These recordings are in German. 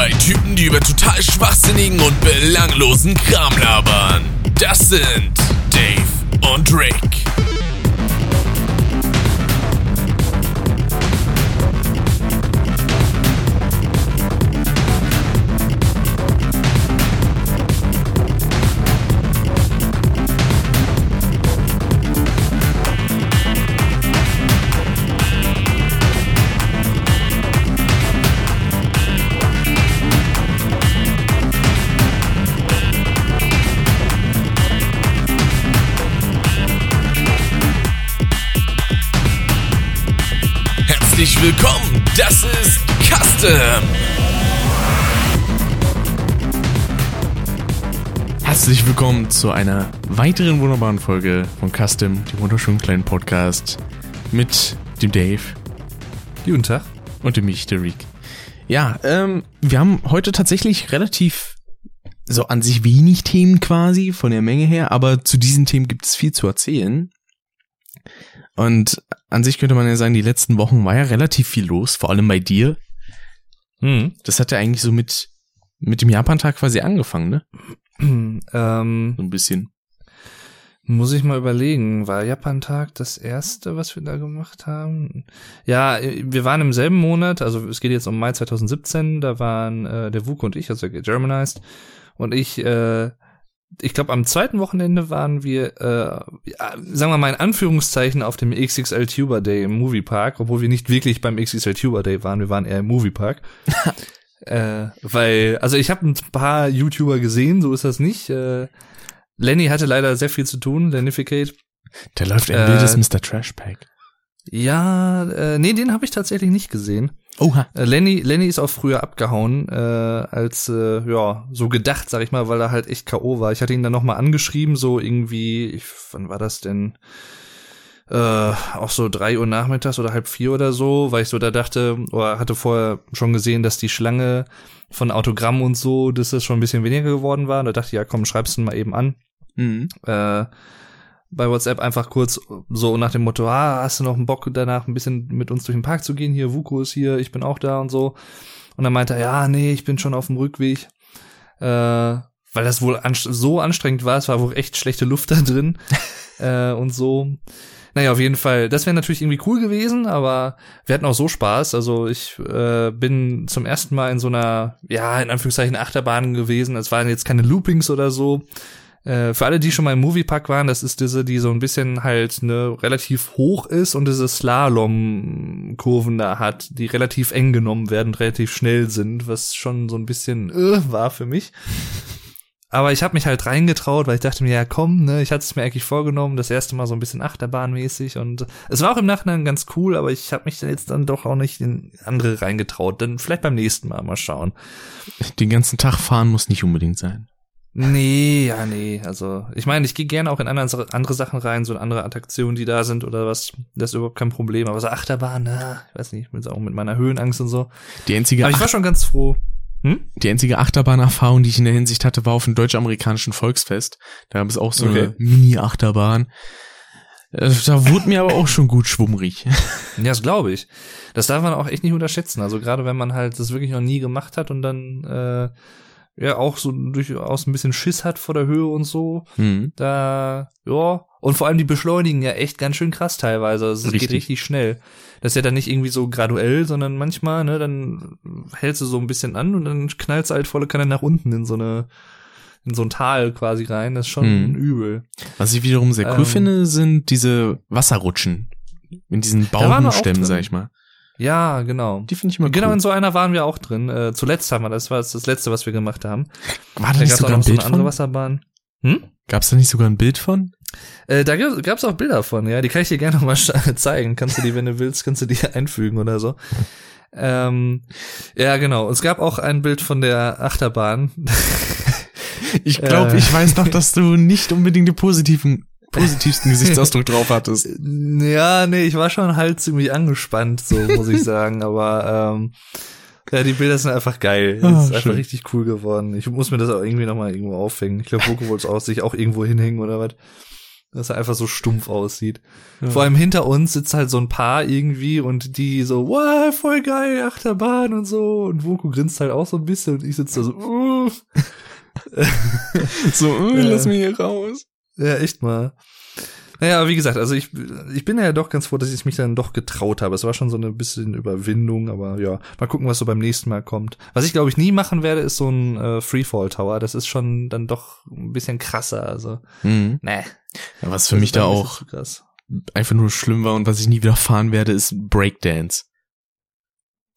Zwei Typen, die über total schwachsinnigen und belanglosen Kram labern. Das sind Dave und Rick. Willkommen, das ist Custom. Herzlich willkommen zu einer weiteren wunderbaren Folge von Custom, dem wunderschönen kleinen Podcast mit dem Dave Guten Tag. und dem mich, der Rick. Ja, ähm, wir haben heute tatsächlich relativ so an sich wenig Themen quasi von der Menge her, aber zu diesen Themen gibt es viel zu erzählen. Und an sich könnte man ja sagen, die letzten Wochen war ja relativ viel los, vor allem bei dir. Hm. Das hat ja eigentlich so mit, mit dem Japan-Tag quasi angefangen, ne? Ähm, So ein bisschen. muss ich mal überlegen, war Japan-Tag das erste, was wir da gemacht haben? Ja, wir waren im selben Monat, also es geht jetzt um Mai 2017, da waren äh, der Wuke und ich, also Germanized, und ich, äh, ich glaube, am zweiten Wochenende waren wir, äh, sagen wir mal in Anführungszeichen, auf dem XXL Tuber Day im Moviepark, obwohl wir nicht wirklich beim XXL Tuber Day waren, wir waren eher im Moviepark. äh, weil, also ich habe ein paar YouTuber gesehen, so ist das nicht. Äh, Lenny hatte leider sehr viel zu tun, Lennificate. Da läuft ein Äh, wildes Mr. Trash Pack. Ja, äh, nee, den habe ich tatsächlich nicht gesehen. Oha. Äh, Lenny, Lenny ist auch früher abgehauen, äh, als, äh, ja, so gedacht, sag ich mal, weil er halt echt K.O. war. Ich hatte ihn dann nochmal angeschrieben, so irgendwie, ich, wann war das denn? Äh, auch so drei Uhr nachmittags oder halb vier oder so, weil ich so da dachte, oder hatte vorher schon gesehen, dass die Schlange von Autogramm und so, dass das schon ein bisschen weniger geworden war. Und da dachte ich, ja komm, schreib's ihn mal eben an Mhm. äh, bei WhatsApp einfach kurz so nach dem Motto, ah, hast du noch einen Bock danach ein bisschen mit uns durch den Park zu gehen? Hier, Vuko ist hier, ich bin auch da und so. Und dann meinte er, ja, nee, ich bin schon auf dem Rückweg. Äh, weil das wohl anst so anstrengend war, es war wohl echt schlechte Luft da drin äh, und so. Naja, auf jeden Fall, das wäre natürlich irgendwie cool gewesen, aber wir hatten auch so Spaß. Also ich äh, bin zum ersten Mal in so einer, ja, in Anführungszeichen Achterbahn gewesen. Es waren jetzt keine Loopings oder so. Äh, für alle, die schon mal im Moviepark waren, das ist diese, die so ein bisschen halt ne, relativ hoch ist und diese Slalom-Kurven da hat, die relativ eng genommen werden, relativ schnell sind, was schon so ein bisschen äh, war für mich. Aber ich habe mich halt reingetraut, weil ich dachte mir, ja komm, ne, ich hatte es mir eigentlich vorgenommen, das erste Mal so ein bisschen Achterbahnmäßig und es war auch im Nachhinein ganz cool, aber ich habe mich dann jetzt dann doch auch nicht in andere reingetraut. Dann vielleicht beim nächsten Mal mal schauen. Den ganzen Tag fahren muss nicht unbedingt sein. Nee, ja, nee. Also, ich meine, ich gehe gerne auch in andere, andere Sachen rein, so in andere Attraktionen, die da sind oder was. Das ist überhaupt kein Problem. Aber so Achterbahn, na, ich weiß nicht, mit, auch mit meiner Höhenangst und so. Die einzige, Aber ich war schon ganz froh. Hm? die einzige Achterbahnerfahrung, die ich in der Hinsicht hatte, war auf dem deutsch-amerikanischen Volksfest. Da gab es auch so Okay. eine Mini-Achterbahn. Äh, Da wurde mir aber auch schon gut schwummrig. Ja, das glaube ich. Das darf man auch echt nicht unterschätzen. Also gerade wenn man halt das wirklich noch nie gemacht hat und dann äh, ja auch so durchaus ein bisschen Schiss hat vor der Höhe und so, Hm. da, ja, und vor allem die beschleunigen ja echt ganz schön krass teilweise. Also es geht Richtig. schnell. Das ist ja dann nicht irgendwie so graduell, sondern manchmal, ne, dann hältst du so ein bisschen an und dann knallst du halt volle Kanne nach unten in so eine, in so ein Tal quasi rein. Das ist schon Mhm. übel. Was ich wiederum sehr cool Ähm. finde, sind diese Wasserrutschen. In diesen Baumstämmen, sag ich mal. Ja, genau. Die finde ich immer Genau cool. in so einer waren wir auch drin. Äh, zuletzt haben wir, das war das letzte, was wir gemacht haben. War da Da nicht gab's auch sogar ein so Bild eine andere von? Wasserbahn. Hm? Gab's da nicht sogar ein Bild von? Äh, da gab es auch Bilder von, ja. Die kann ich dir gerne mal zeigen. Kannst du die, wenn du willst, kannst du die einfügen oder so. Ähm, ja, genau. Es gab auch ein Bild von der Achterbahn. Ich glaube, Äh. ich weiß noch, dass du nicht unbedingt den positiven, positivsten Gesichtsausdruck drauf hattest. ja, nee, ich war schon halt ziemlich angespannt, so muss ich sagen. Aber ähm, ja, die Bilder sind einfach geil. Das Ah, ist einfach schön. richtig cool geworden. Ich muss mir das auch irgendwie nochmal irgendwo aufhängen. Ich glaube, Boko wollte es auch sich auch irgendwo hinhängen oder was. dass er einfach so stumpf aussieht. Vor allem hinter uns sitzt halt so ein Paar irgendwie und die so, wow, voll geil, Achterbahn und so. Und Woko grinst halt auch so ein bisschen und ich sitze da so, uh. So, äh, lass mich hier raus. Ja, echt mal. Naja, wie gesagt, also ich, ich bin ja doch ganz froh, dass ich mich dann doch getraut habe. Es war schon so eine bisschen Überwindung, aber ja, mal gucken, was so beim nächsten Mal kommt. Was ich glaube ich nie machen werde, ist so ein äh, Freefall Tower. Das ist schon dann doch ein bisschen krasser. Also, Mhm. nee. Ja, was für das mich da ein bisschen auch einfach nur schlimm war und was ich nie wieder fahren werde, ist Breakdance.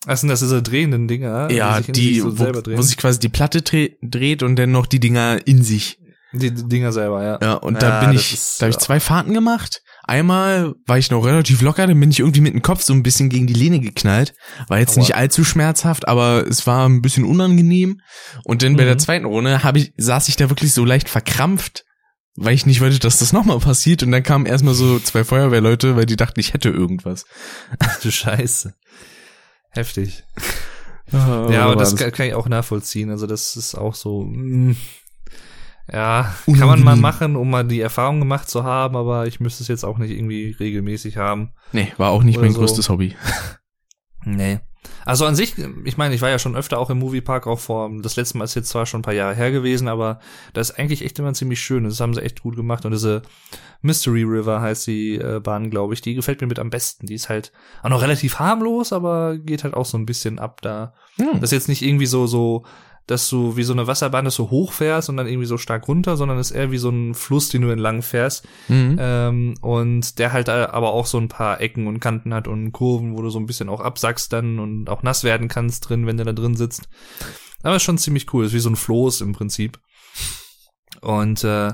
Das sind das diese drehenden Dinger, Ja, die, sich so wo, wo sich quasi die Platte dre dreht und dann noch die Dinger in sich. Die, die Dinger selber, ja. Ja, und Ja, da bin das ich, ist, da habe ich ja. zwei Fahrten gemacht. Einmal war ich noch relativ locker, dann bin ich irgendwie mit dem Kopf so ein bisschen gegen die Lehne geknallt. War jetzt Aua. nicht allzu schmerzhaft, aber es war ein bisschen unangenehm. Und dann bei Mhm. der zweiten Runde habe ich, saß ich da wirklich so leicht verkrampft, weil ich nicht wollte, dass das nochmal passiert. Und dann kamen erstmal so zwei Feuerwehrleute, weil die dachten, ich hätte irgendwas. Ach du Scheiße. Heftig. Ja, Ja, aber das kann, kann ich auch nachvollziehen. Also das ist auch so. Mh, ja, kann man mal Unangenehm. machen, um mal die Erfahrung gemacht zu haben, aber ich müsste es jetzt auch nicht irgendwie regelmäßig haben. Nee, war auch nicht mein so. größtes Hobby. Nee. Also an sich, ich meine, ich war ja schon öfter auch im Moviepark, auch vor, das letzte Mal ist jetzt zwar schon ein paar Jahre her gewesen, aber das ist eigentlich echt immer ziemlich schön. Das haben sie echt gut gemacht. Und diese Mystery River heißt die äh, Bahn, glaube ich, die gefällt mir mit am besten. Die ist halt auch noch relativ harmlos, aber geht halt auch so ein bisschen ab da. Hm. Das ist jetzt nicht irgendwie so, so, dass du wie so eine Wasserbahn, dass du hoch fährst und dann irgendwie so stark runter, sondern es ist eher wie so ein Fluss, den du entlang fährst. Mhm. Ähm, und der halt äh, aber auch so ein paar Ecken und Kanten hat und Kurven, wo du so ein bisschen auch absackst dann und auch nass werden kannst drin, wenn du da drin sitzt. Aber ist schon ziemlich cool. Ist wie so ein Floß im Prinzip. Und äh,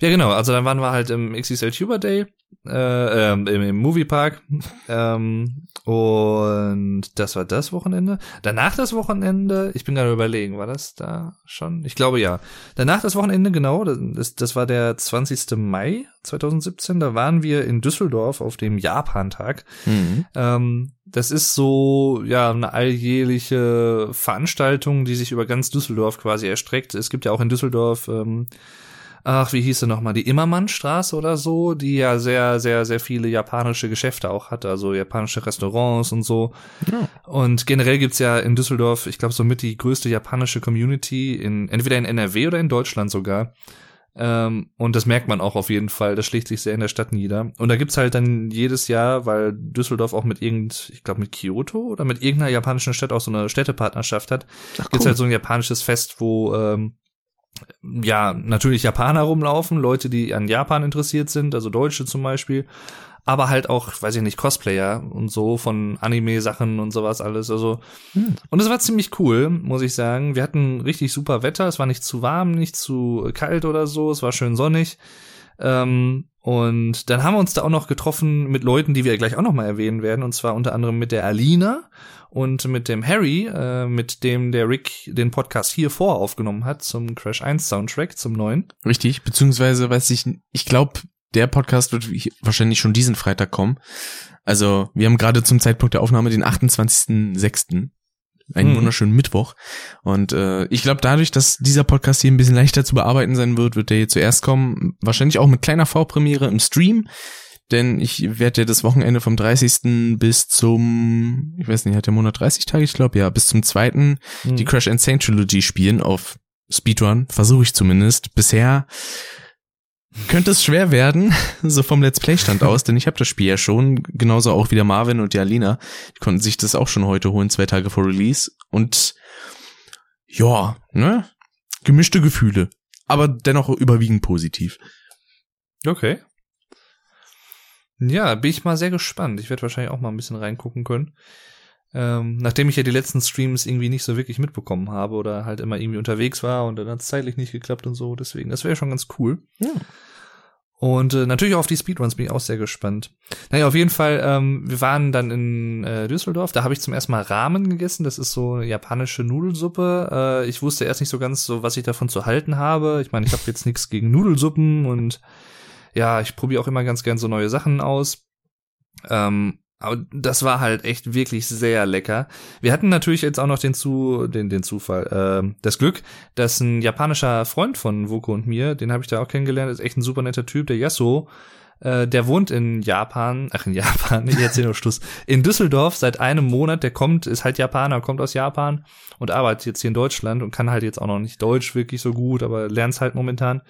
ja, genau. Also dann waren wir halt im XXL Tuber Day, äh, ähm, im, im Moviepark. Ähm, und das war das Wochenende. Danach das Wochenende, ich bin gerade überlegen, war das da schon? Ich glaube ja. Danach das Wochenende, genau, das, das war der 20. Mai 2017. Da waren wir in Düsseldorf auf dem Japan-Tag. Mhm. Ähm, das ist so, ja, eine alljährliche Veranstaltung, die sich über ganz Düsseldorf quasi erstreckt. Es gibt ja auch in Düsseldorf, ähm, ach, wie hieß sie nochmal, die Immermannstraße oder so, die ja sehr, sehr, sehr viele japanische Geschäfte auch hat, also japanische Restaurants und so. Ja. Und generell gibt's ja in Düsseldorf, ich glaube, somit die größte japanische Community in, entweder in NRW oder in Deutschland sogar. Ähm, und das merkt man auch auf jeden Fall. Das schlägt sich sehr in der Stadt nieder. Und da gibt's halt dann jedes Jahr, weil Düsseldorf auch mit irgend, ich glaube mit Kyoto oder mit irgendeiner japanischen Stadt auch so eine Städtepartnerschaft hat, Ach, gibt's cool. halt so ein japanisches Fest, wo ähm, ja natürlich Japaner rumlaufen, Leute, die an Japan interessiert sind, also Deutsche zum Beispiel, aber halt auch, weiß ich nicht, Cosplayer und so von Anime-Sachen und sowas alles. Also Hm. und es war ziemlich cool, muss ich sagen. Wir hatten richtig super Wetter. Es war nicht zu warm, nicht zu kalt oder so. Es war schön sonnig. Ähm, und dann haben wir uns da auch noch getroffen mit Leuten, die wir gleich auch noch mal erwähnen werden. Und zwar unter anderem mit der Alina und mit dem Harry, äh, mit dem der Rick den Podcast hier vor aufgenommen hat zum Crash 1 Soundtrack, zum neuen. Richtig, beziehungsweise weiß ich, ich glaube, der Podcast wird wahrscheinlich schon diesen Freitag kommen. Also, wir haben gerade zum Zeitpunkt der Aufnahme den 28.06. Einen Mhm. wunderschönen Mittwoch. Und äh, ich glaube, dadurch, dass dieser Podcast hier ein bisschen leichter zu bearbeiten sein wird, wird der hier zuerst kommen. Wahrscheinlich auch mit kleiner Vorpremiere im Stream. Denn ich werde ja das Wochenende vom 30. bis zum, ich weiß nicht, hat der Monat 30 Tage? Ich glaube, ja, bis zum zweiten die Crash Insane Trilogy spielen auf Speedrun, versuche ich zumindest. Bisher könnte es schwer werden, so vom Let's Play Stand aus, denn ich habe das Spiel ja schon, genauso auch wie der Marvin und die Alina, die konnten sich das auch schon heute holen, zwei Tage vor Release und ja, ne, gemischte Gefühle, aber dennoch überwiegend positiv. Okay. Ja, bin ich mal sehr gespannt. Ich werde wahrscheinlich auch mal ein bisschen reingucken können. Ähm, nachdem ich ja die letzten Streams irgendwie nicht so wirklich mitbekommen habe oder halt immer irgendwie unterwegs war und dann hat es zeitlich nicht geklappt und so. Deswegen, das wäre schon ganz cool. Ja. Und äh, natürlich auch auf die Speedruns bin ich auch sehr gespannt. Naja, auf jeden Fall, ähm, wir waren dann in äh, Düsseldorf, da habe ich zum ersten Mal Ramen gegessen. Das ist so eine japanische Nudelsuppe. Äh, ich wusste erst nicht so ganz so, was ich davon zu halten habe. Ich meine, ich habe jetzt nichts gegen Nudelsuppen und ja, ich probiere auch immer ganz gern so neue Sachen aus. Ähm, Aber das war halt echt wirklich sehr lecker. Wir hatten natürlich jetzt auch noch den zu den den Zufall, äh, das Glück, dass ein japanischer Freund von Woko und mir, den habe ich da auch kennengelernt, ist echt ein super netter Typ, der Yasuo. Äh, der wohnt in Japan, ach in Japan, ich erzähle nur Schluss, in Düsseldorf seit einem Monat. Der kommt, ist halt Japaner, kommt aus Japan und arbeitet jetzt hier in Deutschland und kann halt jetzt auch noch nicht Deutsch wirklich so gut, aber lernt's halt momentan.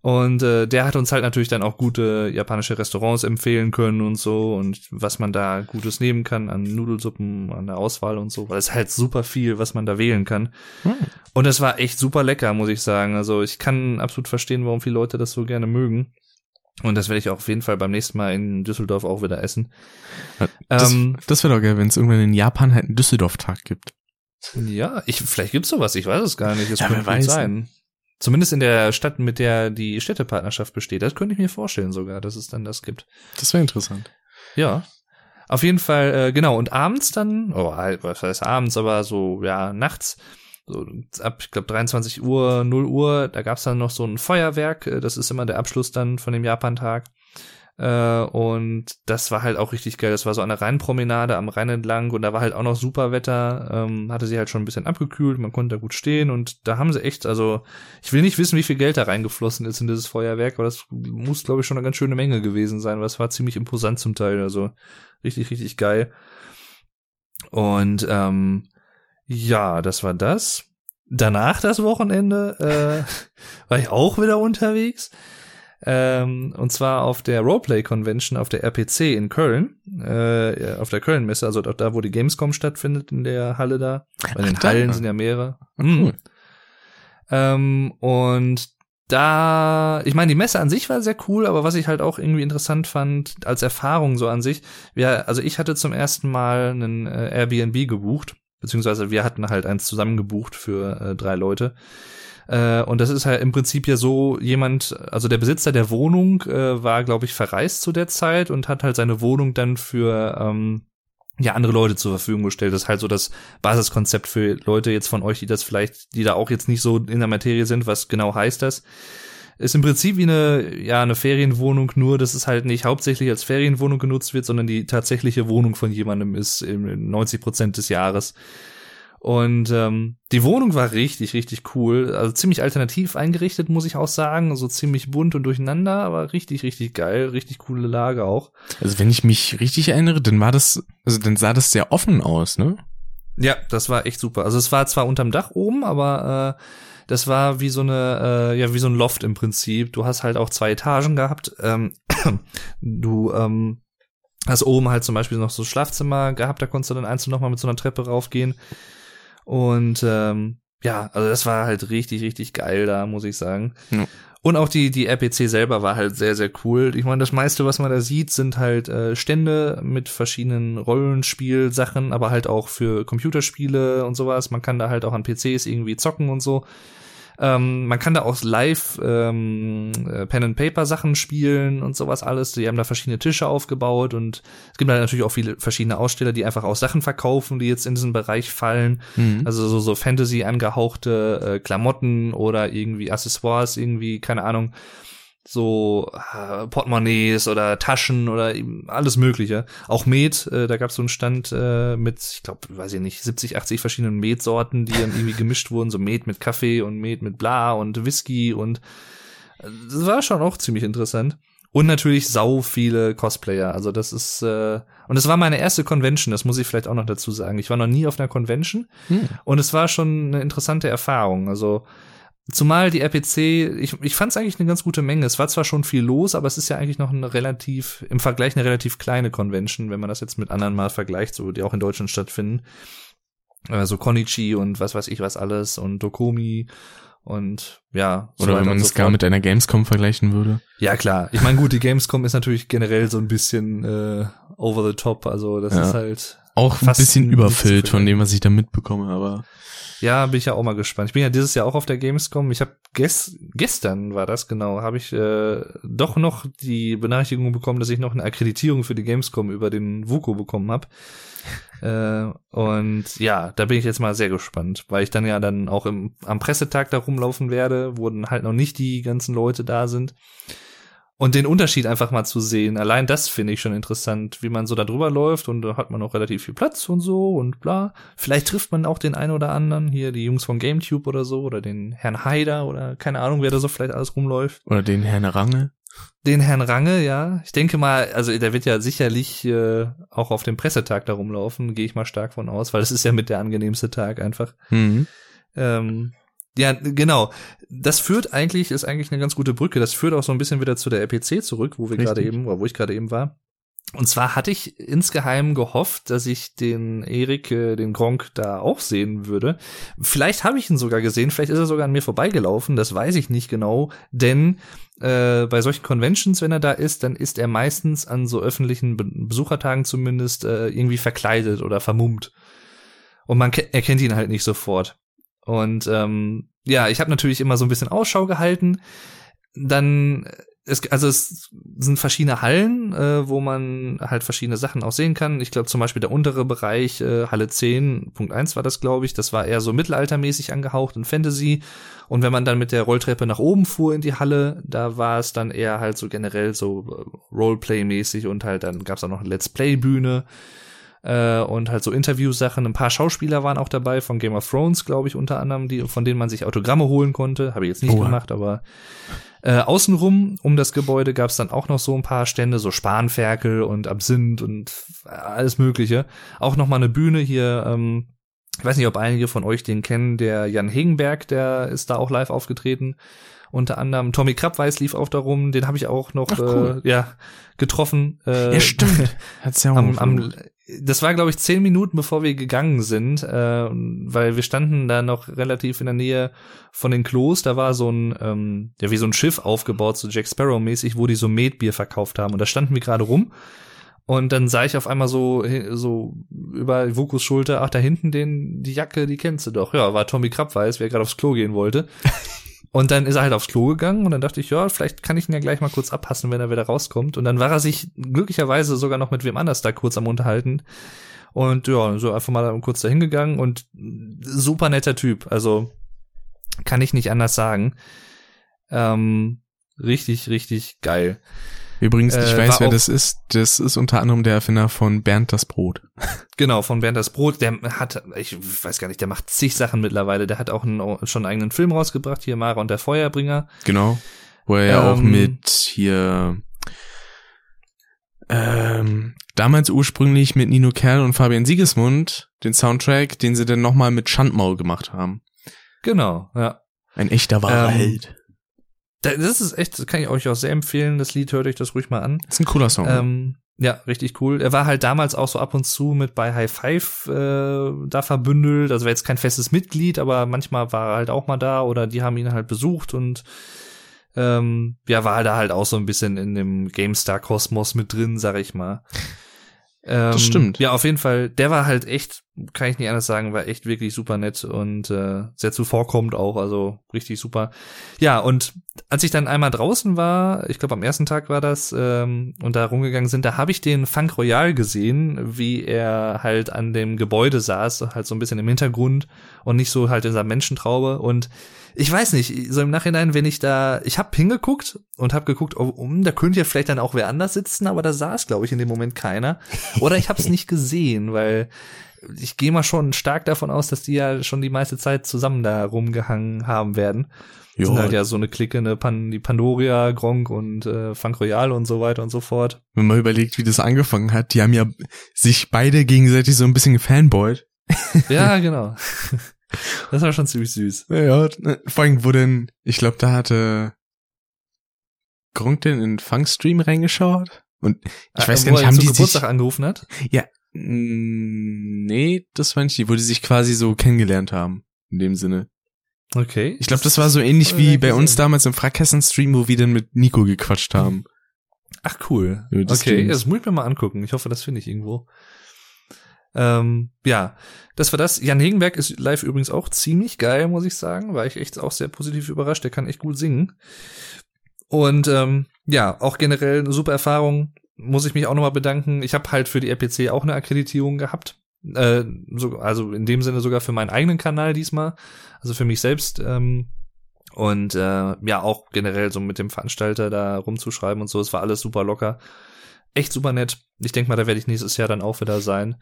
Und äh, der hat uns halt natürlich dann auch gute japanische Restaurants empfehlen können und so und was man da Gutes nehmen kann an Nudelsuppen, an der Auswahl und so, weil es halt super viel, was man da wählen kann. Hm. Und es war echt super lecker, muss ich sagen. Also ich kann absolut verstehen, warum viele Leute das so gerne mögen. Und das werde ich auch auf jeden Fall beim nächsten Mal in Düsseldorf auch wieder essen. Das, Ähm, das wäre doch geil, wenn es irgendwann in Japan halt einen Düsseldorf-Tag gibt. Ja, ich, vielleicht gibt's sowas, ich weiß es gar nicht. Es Ja, könnte gut weiß. sein. Zumindest in der Stadt, mit der die Städtepartnerschaft besteht. Das könnte ich mir vorstellen sogar, dass es dann das gibt. Das wäre interessant. Ja. Auf jeden Fall, äh, genau. Und abends dann, oh, halt, was heißt abends, aber so, ja, nachts, so ab, ich glaube, 23 Uhr, 0 Uhr, da gab's dann noch so ein Feuerwerk. äh, Das ist immer der Abschluss dann von dem Japan-Tag. Äh, und das war halt auch richtig geil. Das war so eine Rheinpromenade am Rhein entlang und da war halt auch noch super Wetter. Ähm, hatte sie halt schon ein bisschen abgekühlt, man konnte da gut stehen und da haben sie echt, also ich will nicht wissen, wie viel Geld da reingeflossen ist in dieses Feuerwerk, aber das muss, glaube ich, schon eine ganz schöne Menge gewesen sein, weil es war ziemlich imposant zum Teil. Also richtig, richtig geil. Und ähm, ja, das war das. Danach das Wochenende äh, war ich auch wieder unterwegs. Ähm, und zwar auf der Roleplay Convention auf der RPC in Köln, äh, auf der Köln-Messe, also dort da, wo die Gamescom stattfindet, in der Halle da. Bei den Ach, da. Hallen sind ja mehrere. Mhm. cool. Ähm, und da, ich meine, die Messe an sich war sehr cool, aber was ich halt auch irgendwie interessant fand, als Erfahrung so an sich, wir, also ich hatte zum ersten Mal einen äh, Airbnb gebucht, beziehungsweise wir hatten halt eins zusammen gebucht für äh, drei Leute. Äh, und das ist halt im Prinzip ja so jemand, also der Besitzer der Wohnung äh, war, glaube ich, verreist zu der Zeit und hat halt seine Wohnung dann für ähm, ja andere Leute zur Verfügung gestellt. Das ist halt so das Basiskonzept für Leute jetzt von euch, die das vielleicht, die da auch jetzt nicht so in der Materie sind. Was genau heißt das? Ist im Prinzip wie eine ja eine Ferienwohnung, nur dass es halt nicht hauptsächlich als Ferienwohnung genutzt wird, sondern die tatsächliche Wohnung von jemandem ist in 90 Prozent des Jahres. Und ähm, die Wohnung war richtig, richtig cool. Also ziemlich alternativ eingerichtet, muss ich auch sagen. So ziemlich bunt und durcheinander, aber richtig, richtig geil. Richtig coole Lage auch. Also wenn ich mich richtig erinnere, dann war das, also dann sah das sehr offen aus, ne? Ja, das war echt super. Also es war zwar unterm Dach oben, aber äh, das war wie so eine, äh, ja, wie so ein Loft im Prinzip. Du hast halt auch zwei Etagen gehabt. Ähm, du ähm, hast oben halt zum Beispiel noch so Schlafzimmer gehabt, da konntest du dann einzeln nochmal mit so einer Treppe raufgehen. Und ähm, ja, also das war halt richtig, richtig geil da, muss ich sagen. Ja. Und auch die, die RPC selber war halt sehr, sehr cool. Ich meine, das meiste, was man da sieht, sind halt äh, Stände mit verschiedenen Rollenspielsachen, aber halt auch für Computerspiele und sowas. Man kann da halt auch an PCs irgendwie zocken und so. Ähm, man kann da auch live ähm, äh, Pen and Paper Sachen spielen und sowas alles. Die haben da verschiedene Tische aufgebaut und es gibt halt natürlich auch viele verschiedene Aussteller, die einfach auch Sachen verkaufen, die jetzt in diesen Bereich fallen. Mhm. Also so, so Fantasy angehauchte äh, Klamotten oder irgendwie Accessoires, irgendwie, keine Ahnung, so äh, Portemonnaies oder Taschen oder eben alles Mögliche. Auch Met, äh, da gab es so einen Stand äh, mit, ich glaube, weiß ich nicht, 70, 80 verschiedenen Metsorten, die dann irgendwie gemischt wurden, so Met mit Kaffee und Met mit Bla und Whisky und äh, das war schon auch ziemlich interessant. Und natürlich sau viele Cosplayer. Also das ist äh, und es war meine erste Convention. Das muss ich vielleicht auch noch dazu sagen. Ich war noch nie auf einer Convention Hm. und es war schon eine interessante Erfahrung. Also zumal die RPC, ich, ich fand es eigentlich eine ganz gute Menge. Es war zwar schon viel los, aber es ist ja eigentlich noch eine relativ im Vergleich eine relativ kleine Convention, wenn man das jetzt mit anderen mal vergleicht, so die auch in Deutschland stattfinden. Also Konichi und was weiß ich was alles und Dokomi und ja. so Oder weiter wenn man es so gar mit einer Gamescom vergleichen würde. Ja, klar. Ich meine, gut, die Gamescom ist natürlich generell so ein bisschen äh, over the top. Also das Ja. ist halt. Auch ein bisschen überfüllt von dem, was ich da mitbekomme, aber Ja, bin ich ja auch mal gespannt. Ich bin ja dieses Jahr auch auf der Gamescom. Ich habe ges gestern war das genau, habe ich äh, doch noch die Benachrichtigung bekommen, dass ich noch eine Akkreditierung für die Gamescom über den Vuko bekommen habe. äh, und ja, da bin ich jetzt mal sehr gespannt, weil ich dann ja dann auch im, am Pressetag da rumlaufen werde, wo dann halt noch nicht die ganzen Leute da sind. Und den Unterschied einfach mal zu sehen, allein das finde ich schon interessant, wie man so da drüber läuft und da hat man auch relativ viel Platz und so und bla. Vielleicht trifft man auch den einen oder anderen, hier die Jungs von GameTube oder so oder den Herrn Haider oder keine Ahnung, wer da so vielleicht alles rumläuft. Oder den Herrn Range. Den Herrn Range, ja. Ich denke mal, also der wird ja sicherlich äh, auch auf dem Pressetag da rumlaufen, gehe ich mal stark von aus, weil das ist ja mit der angenehmste Tag einfach. Mhm. Ähm, ja, genau. Das führt eigentlich, ist eigentlich eine ganz gute Brücke. Das führt auch so ein bisschen wieder zu der RPC zurück, wo wir gerade eben, wo ich gerade eben war. Und zwar hatte ich insgeheim gehofft, dass ich den Erik, äh, den Gronk da auch sehen würde. Vielleicht habe ich ihn sogar gesehen, vielleicht ist er sogar an mir vorbeigelaufen, das weiß ich nicht genau, denn äh, bei solchen Conventions, wenn er da ist, dann ist er meistens an so öffentlichen Be Besuchertagen zumindest äh, irgendwie verkleidet oder vermummt. Und man ke- erkennt ihn halt nicht sofort. Und ähm, ja, ich habe natürlich immer so ein bisschen Ausschau gehalten. Dann es, also es sind verschiedene Hallen, äh, wo man halt verschiedene Sachen auch sehen kann. Ich glaube zum Beispiel der untere Bereich, äh, Halle 10.1 war das, glaube ich. Das war eher so mittelaltermäßig angehaucht und Fantasy. Und wenn man dann mit der Rolltreppe nach oben fuhr in die Halle, da war es dann eher halt so generell so äh, Roleplay-mäßig und halt dann gab es auch noch eine Let's Play-Bühne äh, und halt so Interviewsachen. Ein paar Schauspieler waren auch dabei von Game of Thrones, glaube ich, unter anderem, die, von denen man sich Autogramme holen konnte. Habe ich jetzt nicht Oha. gemacht, aber äh, außenrum um das Gebäude gab es dann auch noch so ein paar Stände, so Spanferkel und Absinth und alles Mögliche. Auch noch mal eine Bühne hier. Ähm, ich weiß nicht, ob einige von euch den kennen. Der Jan Hegenberg, der ist da auch live aufgetreten. Unter anderem Tommy Krabweis lief auch darum. Den habe ich auch noch Ach, cool. äh, ja getroffen. Äh, Ja, stimmt. Hat's ja auch am, am, das war, glaube ich, zehn Minuten, bevor wir gegangen sind, äh, weil wir standen da noch relativ in der Nähe von den Klos. Da war so ein, ähm, ja, wie so ein Schiff aufgebaut, so Jack Sparrow-mäßig, wo die so Metbier verkauft haben. Und da standen wir gerade rum. Und dann sah ich auf einmal so, so über Vukus Schulter, ach, da hinten den, die Jacke, die kennst du doch. Ja, war Tommy Krabweis, wer gerade aufs Klo gehen wollte. Und dann ist er halt aufs Klo gegangen und dann dachte ich, ja, vielleicht kann ich ihn ja gleich mal kurz abpassen, wenn er wieder rauskommt. Und dann war er sich glücklicherweise sogar noch mit wem anders da kurz am Unterhalten. Und ja, so einfach mal kurz dahin gegangen und super netter Typ. Also kann ich nicht anders sagen. Ähm, richtig, richtig geil. Übrigens, ich Äh, weiß, wer das ist. Das ist unter anderem der Erfinder von Bernd das Brot. Genau, von Bernd das Brot. Der hat, ich weiß gar nicht, der macht zig Sachen mittlerweile. Der hat auch einen, schon einen eigenen Film rausgebracht, hier Mara und der Feuerbringer. Genau. Wo er ja auch Ähm, mit hier ähm, damals ursprünglich mit Nino Kerl und Fabian Siegesmund den Soundtrack, den sie dann nochmal mit Schandmaul gemacht haben. Genau, ja. Ein echter wahrer Ähm, Held. Da- Das ist echt, das kann ich euch auch sehr empfehlen. Das Lied hört euch das ruhig mal an. Das ist ein cooler Song. Ähm, ja, richtig cool. Er war halt damals auch so ab und zu mit bei High Five äh, da verbündelt. Also war jetzt kein festes Mitglied, aber manchmal war er halt auch mal da oder die haben ihn halt besucht und ähm, ja, war da halt auch so ein bisschen in dem GameStar-Kosmos mit drin, sag ich mal. Ähm, Das stimmt. Ja, auf jeden Fall. Der war halt echt, kann ich nicht anders sagen, war echt wirklich super nett und äh, sehr zuvorkommend auch, also richtig super. Ja, und als ich dann einmal draußen war, ich glaube am ersten Tag war das, ähm, und da rumgegangen sind, da habe ich den Funk Royal gesehen, wie er halt an dem Gebäude saß, halt so ein bisschen im Hintergrund und nicht so halt in seiner Menschentraube. Und ich weiß nicht, so im Nachhinein, wenn ich da, ich habe hingeguckt und habe geguckt, oh, um, da könnte ja vielleicht dann auch wer anders sitzen, aber da saß, glaube ich, in dem Moment keiner. Oder ich habe es nicht gesehen, weil ich gehe mal schon stark davon aus, dass die ja schon die meiste Zeit zusammen da rumgehangen haben werden. Jo. Sind halt ja so eine Clique, ne Pan, die Pandoria, Gronk und äh, Funk Royal und so weiter und so fort. Wenn man überlegt, wie das angefangen hat, die haben ja sich beide gegenseitig so ein bisschen gefanboyt. Ja, genau. Das war schon ziemlich süß. Ja, ne, vor allem, wo denn, ich glaube, da hatte Gronk denn in den Funk-Stream reingeschaut? Und ich weiß Äh, gar nicht, er haben zum die Geburtstag sich, angerufen hat? Mm, nee, das war nicht die, wo die sich quasi so kennengelernt haben. In dem Sinne. Okay. Ich glaube, das war so ähnlich wie bei uns damals im Frackhessen-Stream, wo wir dann mit Nico gequatscht haben. Ach cool. Ja, das okay, Streams. das muss ich mir mal angucken. Ich hoffe, das finde ich irgendwo. Ähm, ja, das war das. Jan Hegenberg ist live übrigens auch ziemlich geil, muss ich sagen. War ich echt auch sehr positiv überrascht. Der kann echt gut singen. Und ähm, ja, auch generell eine super Erfahrung. Muss ich mich auch nochmal bedanken. Ich habe halt für die RPC auch eine Akkreditierung gehabt. Äh, so, also in dem Sinne sogar für meinen eigenen Kanal diesmal. Also für mich selbst. Ähm, Und äh, ja, auch generell so mit dem Veranstalter da rumzuschreiben und so, es war alles super locker. Echt super nett. Ich denke mal, da werde ich nächstes Jahr dann auch wieder sein.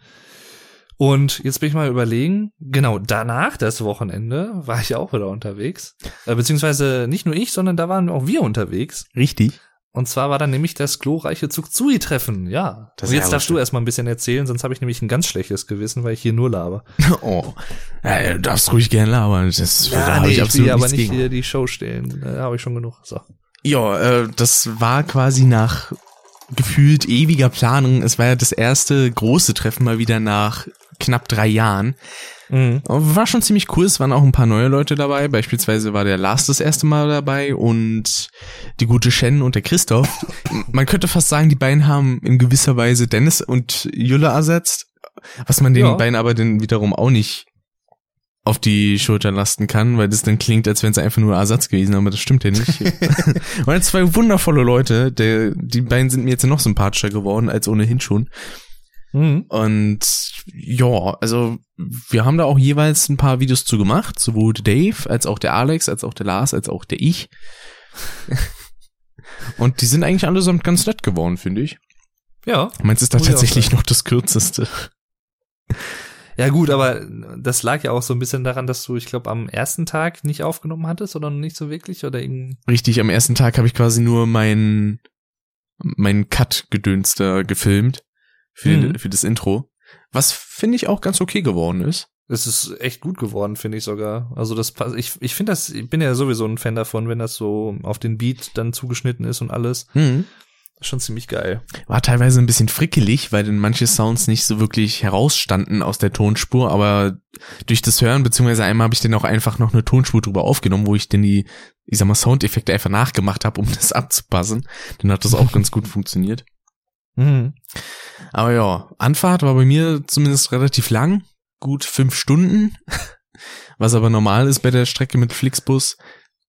Und jetzt bin ich mal überlegen, genau, danach das Wochenende war ich auch wieder unterwegs. Äh, beziehungsweise nicht nur ich, sondern da waren auch wir unterwegs. Richtig. Und zwar war dann nämlich das glorreiche Zugzui-Treffen, ja. Das und jetzt ja darfst du erstmal ein bisschen erzählen, sonst habe ich nämlich ein ganz schlechtes Gewissen, weil ich hier nur laber. Oh. Ja, du darfst ruhig gerne labern. Das, da habe ich will absolut aber nicht gegen. hier die Show stellen. Da habe ich schon genug. So. Ja, äh, das war quasi nach gefühlt ewiger Planung. Es war ja das erste große Treffen mal wieder nach knapp drei Jahren. Mhm. War schon ziemlich cool. Es waren auch ein paar neue Leute dabei. Beispielsweise war der Lars das erste Mal dabei und die gute Shen und der Christoph. Man könnte fast sagen, die beiden haben in gewisser Weise Dennis und Jule ersetzt. Was man den Ja. beiden aber dann wiederum auch nicht auf die Schulter lasten kann, weil das dann klingt, als wären sie einfach nur Ersatz gewesen, aber das stimmt ja nicht. Waren zwei wundervolle Leute. Der, die beiden sind mir jetzt noch sympathischer geworden als ohnehin schon. Mhm. Und ja, also wir haben da auch jeweils ein paar Videos zu gemacht, sowohl Dave als auch der Alex, als auch der Lars, als auch der ich. Und die sind eigentlich allesamt ganz nett geworden, finde ich. Ja. Meins ist da tatsächlich noch das kürzeste. Ja gut, aber das lag ja auch so ein bisschen daran, dass du, ich glaube, am ersten Tag nicht aufgenommen hattest oder nicht so wirklich oder irgendwie. Richtig, am ersten Tag habe ich quasi nur mein mein Cut-Gedöns da gefilmt für, Mhm. für das Intro. Was finde ich auch ganz okay geworden ist. Es ist echt gut geworden, finde ich sogar. Also das passt. Ich, ich finde das, ich bin ja sowieso ein Fan davon, wenn das so auf den Beat dann zugeschnitten ist und alles. Mhm. Schon ziemlich geil. War teilweise ein bisschen frickelig, weil dann manche Sounds nicht so wirklich herausstanden aus der Tonspur, aber durch das Hören, beziehungsweise einmal habe ich dann auch einfach noch eine Tonspur drüber aufgenommen, wo ich dann die, ich sag mal, Soundeffekte einfach nachgemacht habe, um das abzupassen. Dann hat das auch ganz gut funktioniert. Mhm. Aber ja, Anfahrt war bei mir zumindest relativ lang, gut fünf Stunden, was aber normal ist bei der Strecke mit Flixbus.